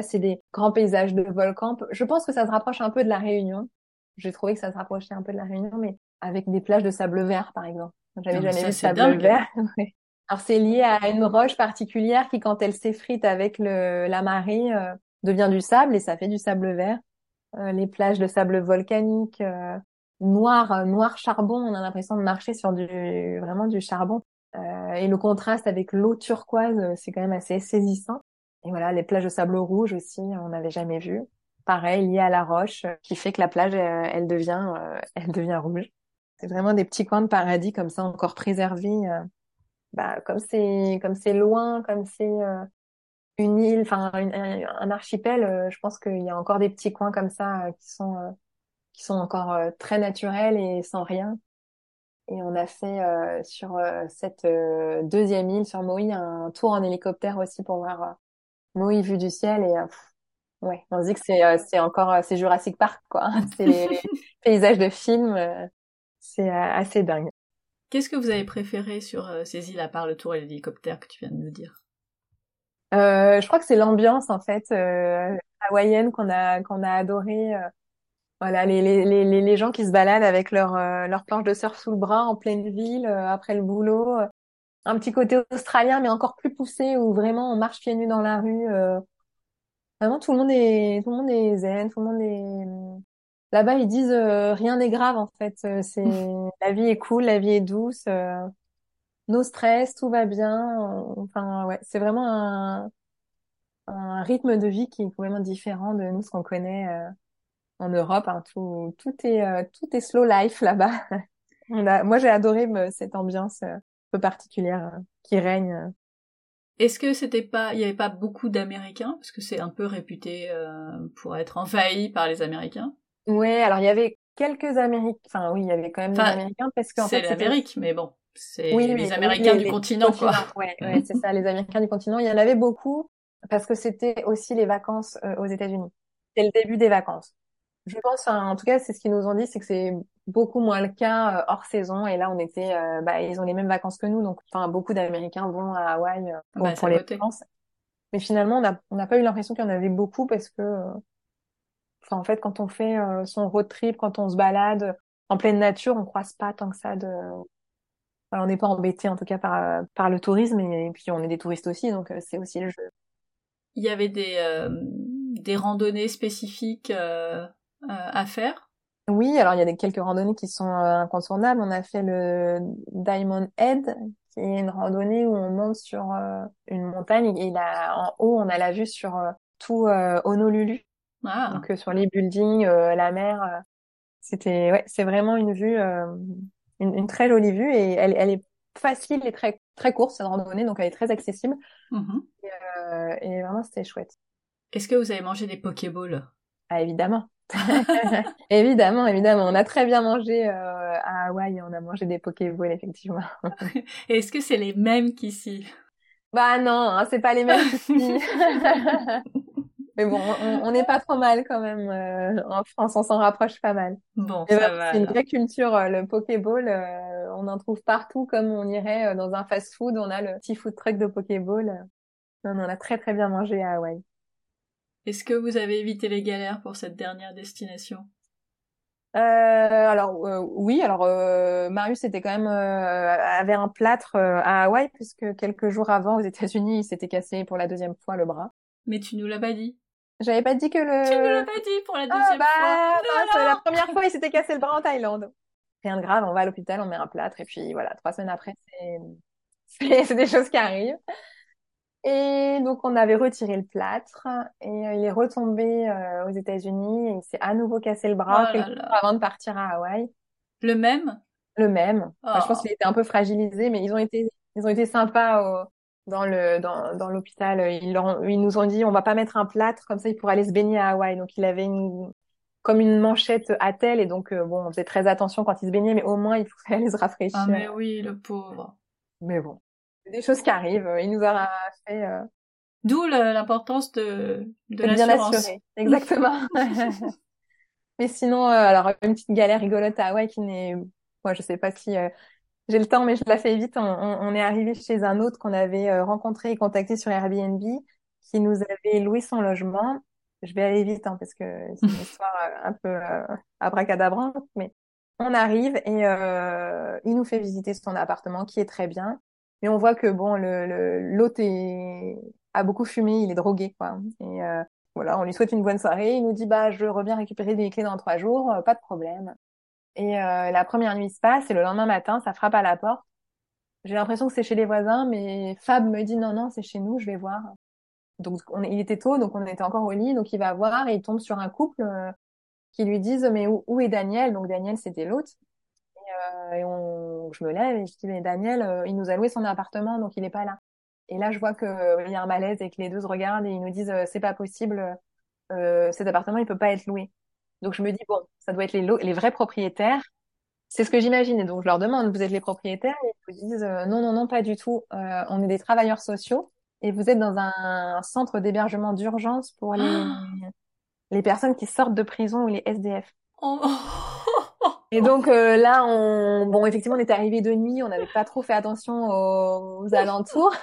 C'est des grands paysages de volcans. Je pense que ça se rapproche un peu de la Réunion. J'ai trouvé que ça se rapprochait un peu de la Réunion, mais avec des plages de sable vert, par exemple. J'avais jamais vu de sable vert. <laughs> Alors c'est lié à une roche particulière qui, quand elle s'effrite avec le, la marée, euh, devient du sable et ça fait du sable vert. Euh, les plages de sable volcanique, euh, noir, noir charbon, on a l'impression de marcher sur du vraiment du charbon. et le contraste avec l'eau turquoise, c'est quand même assez saisissant. Et voilà, les plages de sable rouge aussi, on n'avait jamais vu. Pareil, lié à la roche, euh, qui fait que la plage, euh, elle, devient, euh, <laughs> elle devient rouge. C'est vraiment des petits coins de paradis comme ça, encore préservés. bah, comme c'est, comme c'est loin, comme c'est une île, enfin un archipel, je pense qu'il y a encore des petits coins comme ça qui sont, qui sont encore très naturels et sans rien. Et on a fait sur cette deuxième île, sur Maui, un tour en hélicoptère aussi pour voir oui, vue du ciel et euh, ouais, on se dit que c'est euh, c'est encore euh, c'est Jurassic Park quoi. <laughs> C'est les, <laughs> paysages de film, c'est assez dingue. Qu'est-ce que vous avez préféré sur ces îles à part le tour et l'hélicoptère que tu viens de nous dire? Euh, Je crois que c'est l'ambiance en fait hawaïenne qu'on a qu'on a adoré. voilà, les, les, les, les gens qui se baladent avec leur leur planche de surf sous le bras en pleine ville après le boulot un petit côté australien, mais encore plus poussé, où vraiment on marche pieds nus dans la rue. Euh... Vraiment, tout le monde est, tout le monde est zen, tout le monde est. Là-bas, ils disent euh, rien n'est grave en fait. Euh, c'est <laughs> la vie est cool, la vie est douce, euh, no stress, tout va bien. Enfin, ouais, c'est vraiment un, un rythme de vie qui est complètement différent de nous ce qu'on connaît en Europe. Hein. Tout, tout est, tout est slow life là-bas. <laughs> moi, j'ai adoré cette ambiance peu particulière euh, qui règne. Euh. Est-ce que c'était pas, il y avait pas beaucoup d'Américains? Parce que c'est un peu réputé euh, pour être envahi par les Américains. Ouais, alors il y avait quelques Américains. Enfin oui, il y avait quand même des Américains parce qu'en fait c'est l'Amérique, mais bon, c'est les Américains du continent quoi. Ouais, ouais <laughs> c'est ça, les Américains du continent. Il y en avait beaucoup parce que c'était aussi les vacances aux États-Unis. C'est le début des vacances. Je pense, en tout cas, c'est ce qu'ils nous ont dit, c'est que c'est beaucoup moins le cas euh, hors saison. Et là, on était, euh, bah, ils ont les mêmes vacances que nous, donc enfin beaucoup d'Américains vont à Hawaï euh, pour, bah, les vacances. Mais finalement, on n'a pas eu l'impression qu'il y en avait beaucoup parce que, enfin, en fait, quand on fait son road trip, quand on se balade en pleine nature, on croise pas tant que ça de. on n'est pas embêté en tout cas par par le tourisme et, puis on est des touristes aussi, donc c'est aussi le jeu. Il y avait des des randonnées spécifiques à faire? Oui, alors il y a des, quelques randonnées qui sont euh, incontournables. On a fait le Diamond Head, qui est une randonnée où on monte sur euh, une montagne et là, en haut, on a la vue sur euh, tout Honolulu. Ah. Donc sur les buildings, la mer. C'était, ouais, c'est vraiment une vue, une, une, très jolie vue et elle, elle est facile et très, très courte, cette randonnée, donc elle est très accessible. Mm-hmm. Et, et, vraiment, c'était chouette. Est-ce que vous avez mangé des Pokéballs? Ah, évidemment. <laughs> évidemment, évidemment. On a très bien mangé euh, à Hawaï, on a mangé des Pokéballs, effectivement. <laughs> Est-ce que c'est les mêmes qu'ici? Bah non, hein, c'est pas les mêmes <laughs> qu'ici. Mais bon, on n'est pas trop mal quand même. Euh, en France, on s'en rapproche pas mal. Bon, ça va. C'est une vraie culture, euh, le Pokéball. Euh, on en trouve partout, comme on irait dans un fast-food. On a le petit food truck de Pokéball. on a très très bien mangé à Hawaï. Est-ce que vous avez évité les galères pour cette dernière destination? Euh, alors oui, alors Marius était quand même avait un plâtre à Hawaï puisque quelques jours avant aux États-Unis, il s'était cassé pour la deuxième fois le bras. Mais tu nous l'as pas dit. J'avais pas dit que le. Tu ne l'as pas dit pour la ah, deuxième ah, bah, fois. la première fois, il s'était cassé le bras en Thaïlande. Rien de grave, on va à l'hôpital, on met un plâtre et puis voilà, trois semaines après, c'est <laughs> c'est des choses qui arrivent. Et donc on avait retiré le plâtre et euh, il est retombé euh, aux États-Unis et il s'est à nouveau cassé le bras oh avant de partir à Hawaï. Le même? Le même. je pense oh. qu'il était un peu fragilisé, mais ils ont été ils ont été sympas au, dans le dans, dans l'hôpital. Ils, ils nous ont dit on va pas mettre un plâtre comme ça il pourrait aller se baigner à Hawaï. Donc il avait une comme une manchette à tel et donc euh, bon on faisait très attention quand il se baignait mais au moins il <laughs> pouvait aller se rafraîchir. Ah mais oui le pauvre. Mais bon des choses qui arrivent. Il nous a fait. Euh... D'où l'importance de de, de bien assurer. Exactement. <laughs> mais sinon euh, alors une petite galère rigolote à Hawaï qui n'est moi je sais pas si euh, j'ai le temps, mais je la fais vite. On, on, est arrivé chez un autre qu'on avait euh, rencontré et contacté sur Airbnb, qui nous avait loué son logement. Je vais aller vite hein, parce que c'est une <laughs> histoire euh, un peu euh, abracadabrante, mais on arrive et euh, il nous fait visiter son appartement qui est très bien. Mais on voit que bon, le l'hôte est a beaucoup fumé, il est drogué quoi. Et euh, voilà, on lui souhaite une bonne soirée. Il nous dit bah je reviens récupérer des clés dans trois jours, pas de problème. Et euh, la première nuit se passe et le lendemain matin, ça frappe à la porte. J'ai l'impression que c'est chez les voisins, mais Fab me dit non, non, c'est chez nous, je vais voir. Donc on, il était tôt, donc on était encore au lit, donc il va voir et il tombe sur un couple euh, qui lui disent mais où, où est Daniel? Donc Daniel c'était l'autre. Euh, et on, je me lève et je dis mais Daniel, euh, il nous a loué son appartement, donc il est pas là. Et là je vois que euh, il y a un malaise et que les deux se regardent et ils nous disent c'est pas possible, cet appartement il peut pas être loué. Donc je me dis, bon, ça doit être les, les vrais propriétaires. C'est ce que j'imagine. Et donc je leur demande, vous êtes les propriétaires? Et ils me disent, euh, non, non, non, pas du tout. Euh, on est des travailleurs sociaux et vous êtes dans un, centre d'hébergement d'urgence pour les, <gasps> les personnes qui sortent de prison ou les SDF. Oh. Et donc euh, là, on, bon, effectivement, on était arrivé de nuit, on n'avait pas trop fait attention aux, aux, <laughs> alentours,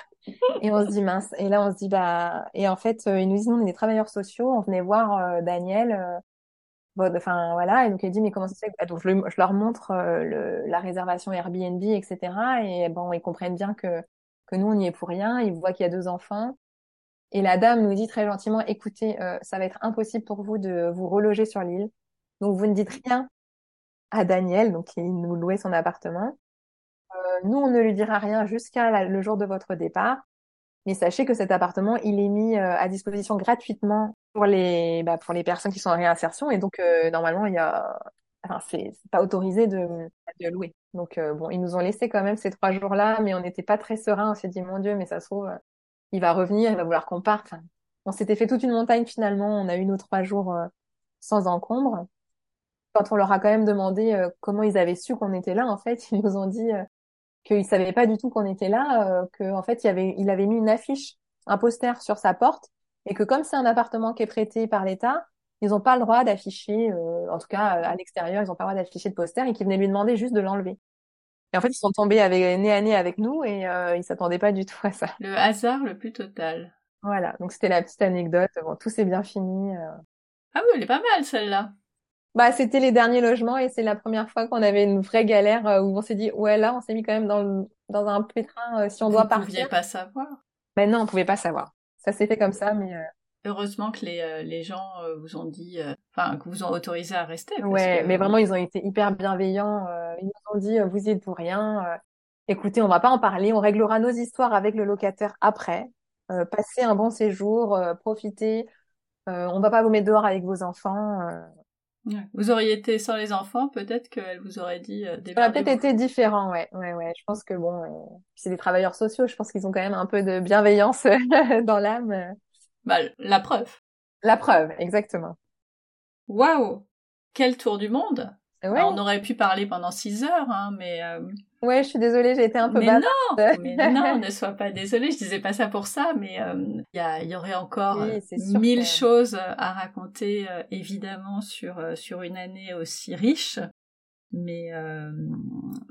et on se dit mince. Et là, on se dit bah, et en fait, ils nous disent on est des travailleurs sociaux, on venait voir Daniel enfin voilà. Et donc elle dit mais comment ça se fait donc je, je, leur montre euh, le, la réservation Airbnb etc et bon ils comprennent bien que que nous on n'y est pour rien. Ils voient qu'il y a deux enfants. Et la dame nous dit très gentiment écoutez euh, ça va être impossible pour vous de vous reloger sur l'île. Donc vous ne dites rien à Daniel donc qui nous louait son appartement. Euh, nous on ne lui dira rien jusqu'à le jour de votre départ. Mais sachez que cet appartement, il est mis à disposition gratuitement pour les bah, pour les personnes qui sont en réinsertion. Et donc euh, normalement il y a enfin c'est pas autorisé de, de louer. Donc euh, bon ils nous ont laissé quand même ces trois jours là mais on n'était pas très serein on s'est dit mon dieu mais ça se trouve il va revenir il va vouloir qu'on parte. On s'était fait toute une montagne finalement. On a eu nos trois jours euh, sans encombre quand on leur a quand même demandé comment ils avaient su qu'on était là en fait ils nous ont dit qu'ils savaient pas du tout qu'on était là que en fait il avait il avait mis une affiche un poster sur sa porte et que comme c'est un appartement qui est prêté par l'État, ils n'ont pas le droit d'afficher, euh, en tout cas à l'extérieur, ils n'ont pas le droit d'afficher de poster et qu'ils venaient lui demander juste de l'enlever. Et en fait, ils sont tombés avec, nez à nez avec nous et euh, ils s'attendaient pas du tout à ça. Le hasard le plus total. Voilà, donc c'était la petite anecdote. Bon, tout s'est bien fini. Euh. Ah oui, elle est pas mal celle-là. Bah, c'était les derniers logements et c'est la première fois qu'on avait une vraie galère euh, où on s'est dit ouais là, on s'est mis quand même dans le, dans un pétrin si on doit partir. Vous pouviez pas savoir. Mais non, on pouvait pas savoir ça s'est fait comme ça, mais. Euh, Heureusement que les, euh, les gens euh, vous ont dit, enfin, que vous ont autorisé à rester. ouais, mais vraiment, ils ont été hyper bienveillants. ils nous ont dit, vous y êtes pour rien. écoutez, on va pas en parler. On réglera nos histoires avec le locataire après. passez un bon séjour, profitez. on va pas vous mettre dehors avec vos enfants. Vous auriez été sans les enfants, peut-être qu'elle vous aurait dit euh, Ça aurait peut-être été différent, ouais, ouais, ouais. Je pense que bon, euh, c'est des travailleurs sociaux. Je pense qu'ils ont quand même un peu de bienveillance <laughs> dans l'âme. Bah, la preuve. La preuve, exactement. Waouh Quel tour du monde on aurait pu parler pendant six heures, hein, mais. Euh... Ouais, je suis désolée, j'ai été un peu. Mais non, <laughs> mais non, ne sois pas désolée. Je disais pas ça pour ça, mais il y, y, aurait encore mille choses à raconter, euh, évidemment, sur euh, sur une année aussi riche. Mais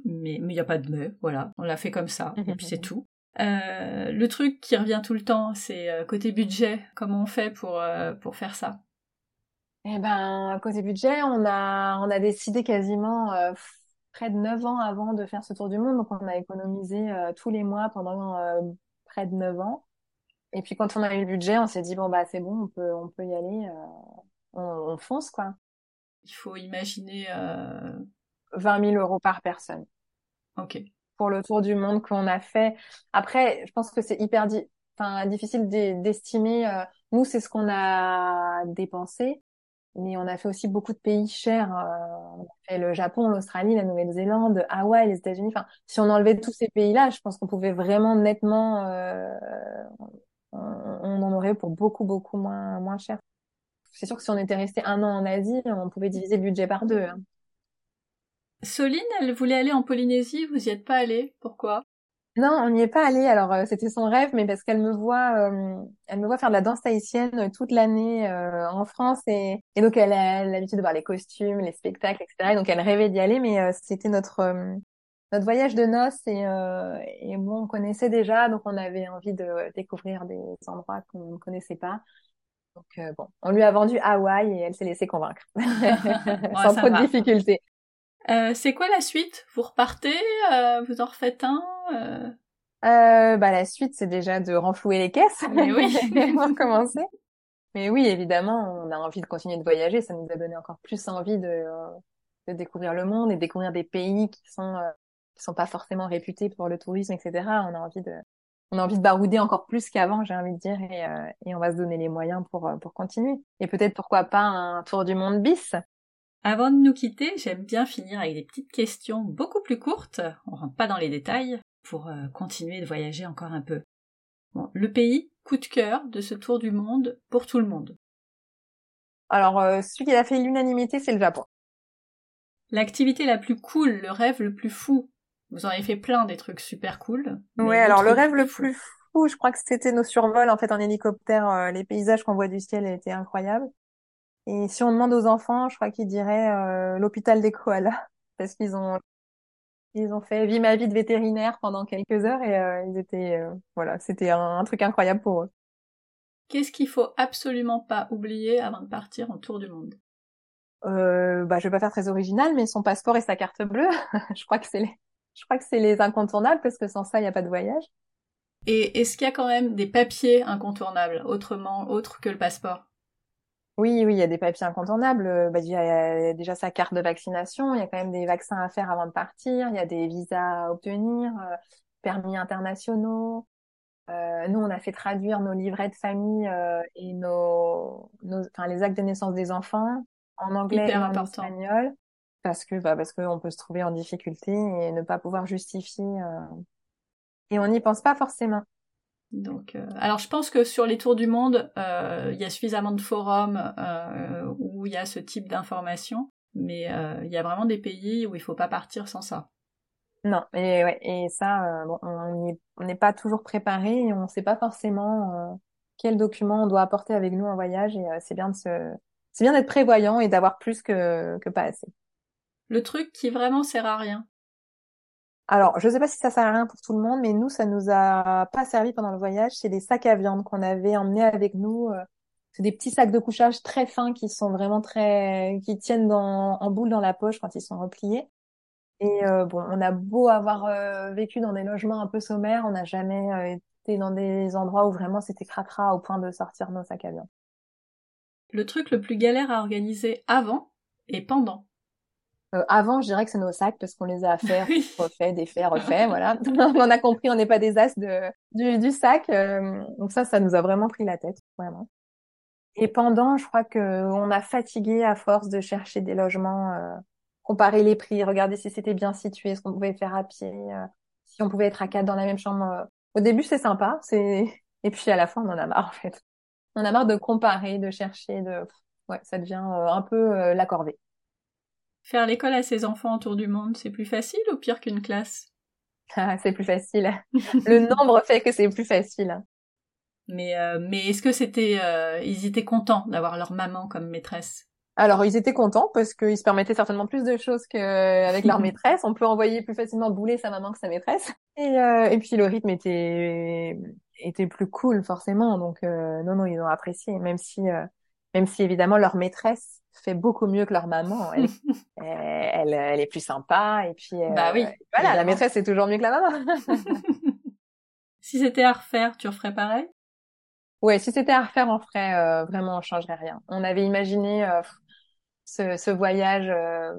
mais mais il y a pas de mais. Voilà, on l'a fait comme ça, <laughs> et puis c'est tout. Euh, le truc qui revient tout le temps, c'est côté budget. Comment on fait pour pour faire ça? Eh ben, côté budget, on a, on a décidé quasiment euh, près de 9 ans avant de faire ce tour du monde. Donc, on a économisé euh, tous les mois pendant euh, près de 9 ans. Et puis, quand on a eu le budget, on s'est dit, bon, bah, c'est bon, on peut, on peut y aller. On, on, fonce, quoi. Il faut imaginer... 20 000 euros par personne. OK. Pour le tour du monde qu'on a fait. Après, je pense que c'est hyper difficile d'estimer. nous, c'est ce qu'on a dépensé mais on a fait aussi beaucoup de pays chers. Euh, on a fait le Japon, l'Australie, la Nouvelle-Zélande, Hawaï, les États-Unis. Enfin, si on enlevait tous ces pays-là, je pense qu'on pouvait vraiment nettement, euh, on, en aurait pour beaucoup, beaucoup moins, moins cher. C'est sûr que si on était resté un an en Asie, on pouvait diviser le budget par deux. Hein. Soline, elle voulait aller en Polynésie, vous y êtes pas allé Pourquoi? Non, on n'y est pas allé. Alors euh, c'était son rêve, mais parce qu'elle me voit, euh, elle me voit faire de la danse tahitienne euh, toute l'année en France. Et, et donc elle a l'habitude de voir les costumes, les spectacles, etc. Et donc elle rêvait d'y aller, mais c'était notre notre voyage de noces. Et, et bon, on connaissait déjà, donc on avait envie de découvrir des endroits qu'on ne connaissait pas. Donc bon, on lui a vendu Hawaï et elle s'est laissée convaincre. <laughs> <laughs> Sans trop de difficultés. Euh, c'est quoi la suite? Vous repartez? Euh, Vous en refaites un? Euh... euh bah, La suite, c'est déjà de renflouer les caisses Mais oui. <laughs> pour commencer. Mais oui, évidemment, on a envie de continuer de voyager. Ça nous a donné encore plus envie de, de découvrir le monde et découvrir des pays qui sont qui sont pas forcément réputés pour le tourisme, etc. On a envie de on a envie de barouder encore plus qu'avant, j'ai envie de dire, et, et on va se donner les moyens pour pour continuer. Et peut-être pourquoi pas un tour du monde bis avant de nous quitter, j'aime bien finir avec des petites questions beaucoup plus courtes, on rentre pas dans les détails, pour euh, continuer de voyager encore un peu. le pays coup de cœur de ce tour du monde pour tout le monde. Alors, euh, celui qui a fait l'unanimité, c'est le Japon. L'activité la plus cool, le rêve le plus fou. Vous en avez fait plein des trucs super cool. Oui, alors le rêve le plus fou, je crois que c'était nos survols en fait en hélicoptère. Euh, les paysages qu'on voit du ciel étaient incroyables. Et si on demande aux enfants, je crois qu'ils diraient euh, l'hôpital des koalas, <laughs> parce qu'ils ont ils ont fait vie ma vie de vétérinaire pendant quelques heures et euh, ils étaient euh, voilà, c'était un, truc incroyable pour eux. Qu'est-ce qu'il faut absolument pas oublier avant de partir en tour du monde? Euh, bah, je vais pas faire très original, mais son passeport et sa carte bleue, <laughs> je crois que c'est les, je crois que c'est les incontournables parce que sans ça, il n'y a pas de voyage. Et est-ce qu'il y a quand même des papiers incontournables, autrement, autres que le passeport? Oui, oui, il y a des papiers incontournables. Euh, bah, il y a déjà sa carte de vaccination. Il y a quand même des vaccins à faire avant de partir. Il y a des visas à obtenir, euh, permis internationaux. Euh, nous, on a fait traduire nos livrets de famille euh, et nos, nos, enfin, les actes de naissance des enfants en anglais et en espagnol, parce que, bah, parce qu'on peut se trouver en difficulté et ne pas pouvoir justifier. Et on n'y pense pas forcément. Donc, euh, alors je pense que sur les tours du monde, euh, il y a suffisamment de forums euh, où il y a ce type d'informations, mais il y a vraiment des pays où il faut pas partir sans ça. Non, et ouais, et ça, bon, on n'est pas toujours préparé et on ne sait pas forcément quels documents on doit apporter avec nous en voyage et c'est bien de se, c'est bien d'être prévoyant et d'avoir plus que que pas assez. Le truc qui vraiment sert à rien, alors, je ne sais pas si ça sert à rien pour tout le monde, mais nous, ça nous a pas servi pendant le voyage. C'est des sacs à viande qu'on avait emmenés avec nous. Euh, c'est des petits sacs de couchage très fins qui sont vraiment très, qui tiennent dans, en boule dans la poche quand ils sont repliés. Et euh, bon, on a beau avoir euh, vécu dans des logements un peu sommaires, on n'a jamais été dans des endroits où vraiment c'était cracra au point de sortir nos sacs à viande. Le truc le plus galère à organiser avant et pendant. Euh, avant, je dirais que c'est nos sacs parce qu'on les a fait, refait, défait, refait, voilà. <laughs> on a compris, on n'est pas des as de, du, du sac. Euh, donc ça, ça nous a vraiment pris la tête, vraiment. Et pendant, je crois que on a fatigué à force de chercher des logements, euh, comparer les prix, regarder si c'était bien situé, ce qu'on pouvait faire à pied, euh, si on pouvait être à quatre dans la même chambre. Au début, c'est sympa, c'est et puis à la fin, on en a marre en fait. On a marre de comparer, de chercher, de ouais, ça devient un peu la corvée. Faire l'école à ses enfants autour du monde, c'est plus facile ou pire qu'une classe? Ah, C'est plus facile. <laughs> Le nombre fait que c'est plus facile. Mais, euh, mais est-ce que c'était, euh, ils étaient contents d'avoir leur maman comme maîtresse? Alors ils étaient contents parce qu'ils se permettaient certainement plus de choses qu'avec leur <laughs> maîtresse. On peut envoyer plus facilement bouler sa maman que sa maîtresse. Et, euh, et puis le rythme était était plus cool forcément. Donc non non ils ont apprécié même si même si évidemment leur maîtresse fait beaucoup mieux que leur maman. Elle, <laughs> elle, elle, est plus sympa et puis euh, bah oui, voilà, la maîtresse est toujours mieux que la maman. <laughs> si c'était à refaire, tu referais pareil? Ouais, si c'était à refaire, on ferait euh, vraiment, on changerait rien. On avait imaginé euh, ce, ce, voyage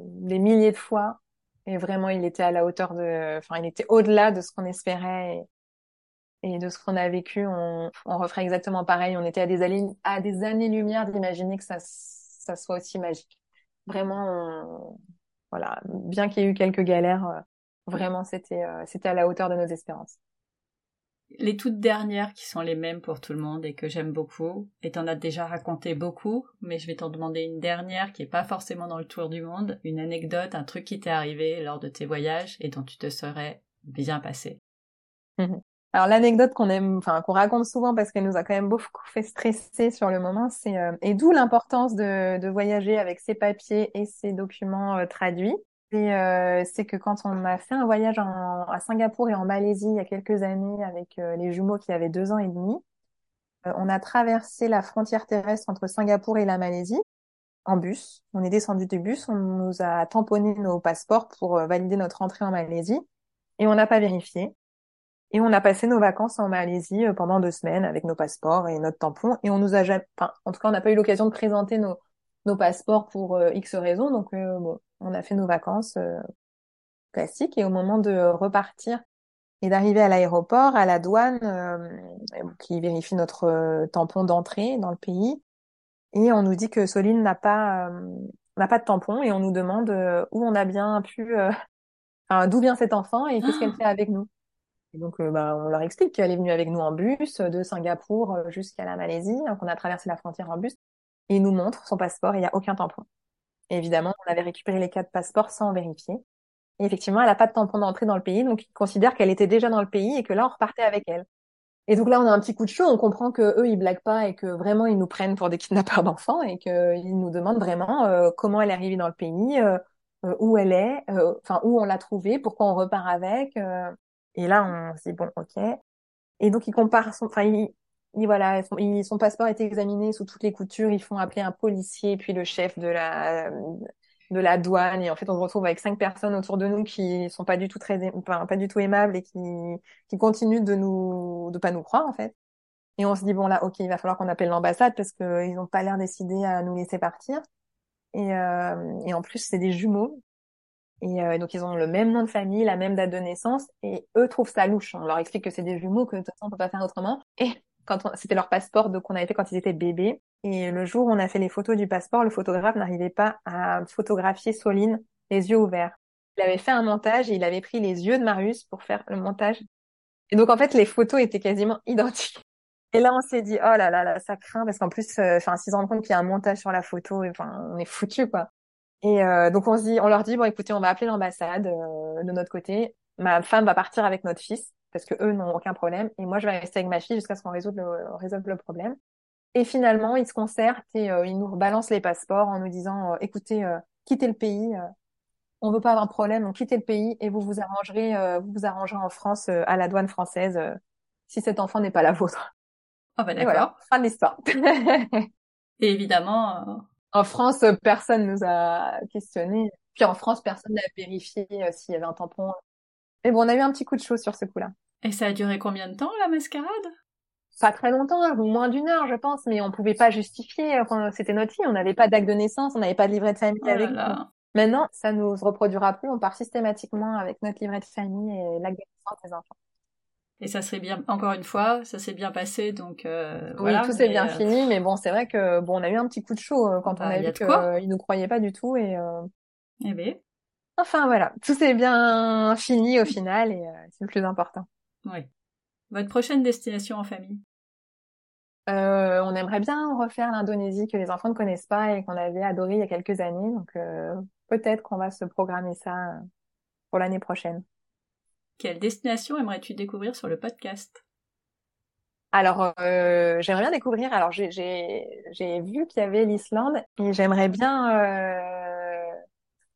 des milliers de fois et vraiment, il était à la hauteur de, enfin, il était au-delà de ce qu'on espérait. Et, et de ce qu'on a vécu, on, on referait exactement pareil. On était à des, années, à des années-lumière d'imaginer que ça ça soit aussi magique. Vraiment, voilà, bien qu'il y ait eu quelques galères, euh, vraiment c'était euh, c'était à la hauteur de nos espérances. Les toutes dernières qui sont les mêmes pour tout le monde et que j'aime beaucoup, et t'en as déjà raconté beaucoup, mais je vais t'en demander une dernière qui est pas forcément dans le tour du monde, une anecdote, un truc qui t'est arrivé lors de tes voyages et dont tu te serais bien passé. Mmh <laughs> alors l'anecdote qu'on aime, enfin qu'on raconte souvent parce qu'elle nous a quand même beaucoup fait stresser sur le moment, c'est euh, et d'où l'importance de, de, voyager avec ses papiers et ses documents euh, traduits. Euh, c'est que quand on a fait un voyage en, à Singapour et en Malaisie il y a quelques années avec les jumeaux qui avaient deux ans et demi, on a traversé la frontière terrestre entre Singapour et la Malaisie en bus. On est descendu du bus, on nous a tamponné nos passeports pour valider notre entrée en Malaisie et on n'a pas vérifié. Et on a passé nos vacances en Malaisie euh, pendant deux semaines avec nos passeports et notre tampon. Et on nous a jamais, enfin, en tout cas, on n'a pas eu l'occasion de présenter nos, nos passeports pour euh, X raisons. Donc, euh, bon, on a fait nos vacances classiques. Et au moment de repartir et d'arriver à l'aéroport, à la douane, qui vérifie notre tampon d'entrée dans le pays, et on nous dit que Soline n'a pas n'a pas de tampon et on nous demande où on a bien pu, <laughs> enfin, d'où vient cet enfant et qu'est-ce qu'elle ah. fait avec nous. Et donc, euh, bah, on leur explique qu'elle est venue avec nous en bus de Singapour euh, jusqu'à la Malaisie, hein, qu'on a traversé la frontière en bus. Et il nous montre son passeport et il n'y a aucun tampon. évidemment, on avait récupéré les quatre passeports sans vérifier. Et effectivement, elle n'a pas de tampon d'entrée dans le pays, donc ils considèrent qu'elle était déjà dans le pays et que là, on repartait avec elle. Et donc là, on a un petit coup de chaud, on comprend que eux, ils blaguent pas et que vraiment, ils nous prennent pour des <laughs> kidnappeurs d'enfants et qu'ils nous demandent vraiment euh, comment elle est arrivée dans le pays, où elle est, enfin où on l'a trouvée, pourquoi on repart avec. Et là, on se dit bon, ok. Et donc, il compare son, enfin, il, voilà, son, son passeport a été examiné sous toutes les coutures. Ils font appeler un policier, puis le chef de la de la douane. Et en fait, on se retrouve avec cinq personnes autour de nous qui sont pas du tout très, enfin, pas du tout aimables et qui qui continuent de nous de pas nous croire en fait. Et on se dit bon là, ok, il va falloir qu'on appelle l'ambassade parce qu'ils n'ont pas l'air décidés à nous laisser partir. Et, euh, et en plus, c'est des jumeaux. Et euh, donc ils ont le même nom de famille, la même date de naissance, et eux trouvent ça louche. On leur explique que c'est des jumeaux, que de toute façon on peut pas faire autrement. Et quand c'était leur passeport donc on a été quand ils étaient bébés. Et le jour où on a fait les photos du passeport, le photographe n'arrivait pas à photographier Soline les yeux ouverts. Il avait fait un montage et il avait pris les yeux de Marius pour faire le montage. Et donc en fait les photos étaient quasiment identiques. Et là on s'est dit oh là là là ça craint parce qu'en plus euh, enfin s'ils se rendent compte qu'il y a un montage sur la photo, enfin on est foutu quoi. Et euh, donc on se dit, on leur dit bon écoutez, on va appeler l'ambassade euh, de notre côté. Ma femme va partir avec notre fils parce que eux n'ont aucun problème et moi je vais rester avec ma fille jusqu'à ce qu'on résolve le, résolve le problème. Et finalement ils se concertent et euh, ils nous balancent les passeports en nous disant écoutez, quittez le pays, on veut pas avoir un problème, donc quittez le pays et vous vous arrangerez, vous vous arrangerez en France à la douane française si cet enfant n'est pas la vôtre. Ah bah d'accord. Voilà, fin de l'histoire. <laughs> et évidemment, en France, personne nous a questionné. Puis en France, personne n'a vérifié euh, s'il y avait un tampon. Mais bon, on a eu un petit coup de chaud sur ce coup-là. Et ça a duré combien de temps, la mascarade? Pas très longtemps, hein, moins d'une heure, je pense, mais on pouvait pas justifier. C'était notre fille, on n'avait pas d'acte de naissance, on n'avait pas de livret de famille oh avec nous. Maintenant, ça nous reproduira plus. On part systématiquement avec notre livret de famille et l'acte de naissance des enfants. Et ça serait bien, encore une fois, ça s'est bien passé, donc euh, oui, tout s'est bien fini, mais bon, c'est vrai que bon, on a eu un petit coup de chaud quand on bah, a vu qu'ils nous croyaient pas du tout et. Eh bien. Enfin voilà, tout s'est bien fini au final et c'est le plus important. Oui. Votre prochaine destination en famille? Euh, on aimerait bien refaire l'Indonésie que les enfants ne connaissent pas et qu'on avait adoré il y a quelques années. Donc euh, peut-être qu'on va se programmer ça euh, pour l'année prochaine. Quelle destination aimerais-tu découvrir sur le podcast? Alors, j'aimerais bien découvrir. Alors, j'ai vu qu'il y avait l'Islande et j'aimerais bien,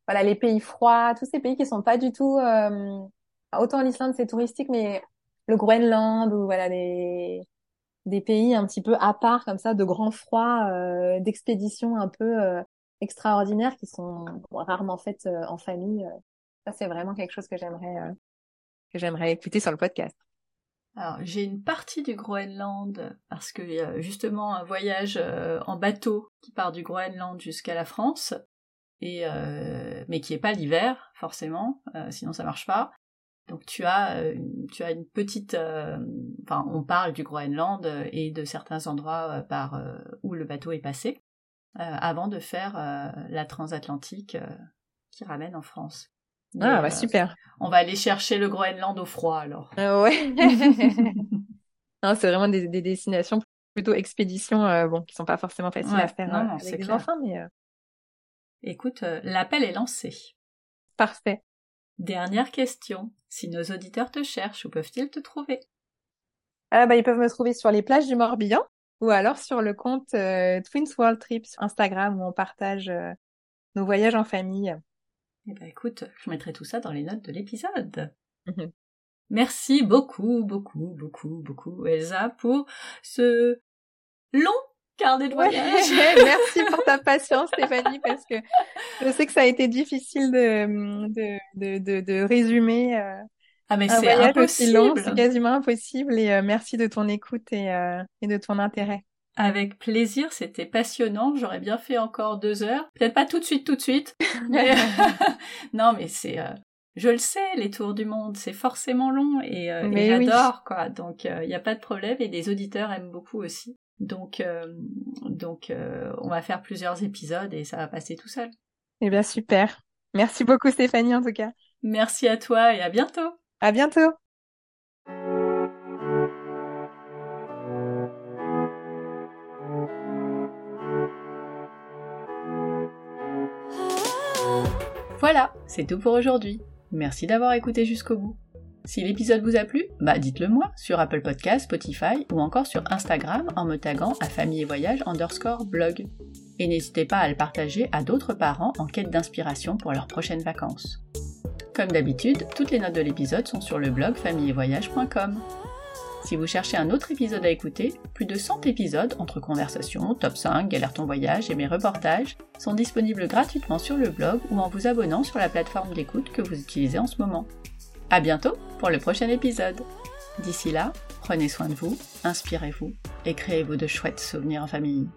voilà, les pays froids, tous ces pays qui sont pas du tout. autant l'Islande c'est touristique, mais le Groenland ou voilà les des pays un petit peu à part comme ça, de grands froids, euh, d'expéditions un peu euh, extraordinaires qui sont rarement faites euh, en famille. Ça, c'est vraiment quelque chose que j'aimerais que j'aimerais écouter sur le podcast. Alors, j'ai une partie du Groenland parce que y a justement un voyage en bateau qui part du Groenland jusqu'à la France, et mais qui est pas l'hiver forcément, sinon ça marche pas. Donc tu as, euh, une petite, euh, on parle du Groenland euh, et de certains endroits par où le bateau est passé avant de faire la transatlantique qui ramène en France. Ah bah super. On va aller chercher le Groenland au froid alors. ouais. <laughs> c'est vraiment des, destinations plutôt expéditions, bon, qui sont pas forcément faciles à faire non, non, avec les enfants, mais. Écoute, l'appel est lancé. Parfait. Dernière question. Si nos auditeurs te cherchent, où peuvent-ils te trouver? Ah bah, Ils peuvent me trouver sur les plages du Morbihan ou alors sur le compte euh, Twins World Trips sur Instagram où on partage euh, nos voyages en famille. Eh ben écoute, je mettrai tout ça dans les notes de l'épisode. Mhm. Merci beaucoup, beaucoup, beaucoup, beaucoup, Elsa, pour ce long carnet de voyage. <laughs> Merci pour ta patience, Stéphanie, parce que je sais que ça a été difficile de, de, de, de, résumer. Euh, ah mais c'est impossible. C'est quasiment impossible. Et euh, merci de ton écoute et, euh, et de ton intérêt. Avec plaisir, c'était passionnant. J'aurais bien fait encore deux heures. Peut-être pas tout de suite, tout de suite. <laughs> non, mais c'est, je le sais, les tours du monde, c'est forcément long et, j'adore quoi. Donc il n'y a pas de problème et les auditeurs aiment beaucoup aussi. Donc, euh, donc euh, on va faire plusieurs épisodes et ça va passer tout seul. Eh bien, super. Merci beaucoup Stéphanie en tout cas. Merci à toi et à bientôt. À bientôt. Voilà, c'est tout pour aujourd'hui. Merci d'avoir écouté jusqu'au bout. Si l'épisode vous a plu, bah dites-le moi sur Apple Podcast, Spotify ou encore sur Instagram en me taguant à famille et voyage underscore blog. Et n'hésitez pas à le partager à d'autres parents en quête d'inspiration pour leurs prochaines vacances. Comme d'habitude, toutes les notes de l'épisode sont sur le blog famillevoyage.com. Si vous cherchez un autre épisode à écouter, plus de 100 épisodes entre conversations, top 5, galère ton voyage et mes reportages sont disponibles gratuitement sur le blog ou en vous abonnant sur la plateforme d'écoute que vous utilisez en ce moment. À bientôt pour le prochain épisode. D'ici là, prenez soin de vous, inspirez-vous et créez-vous de chouettes souvenirs en famille.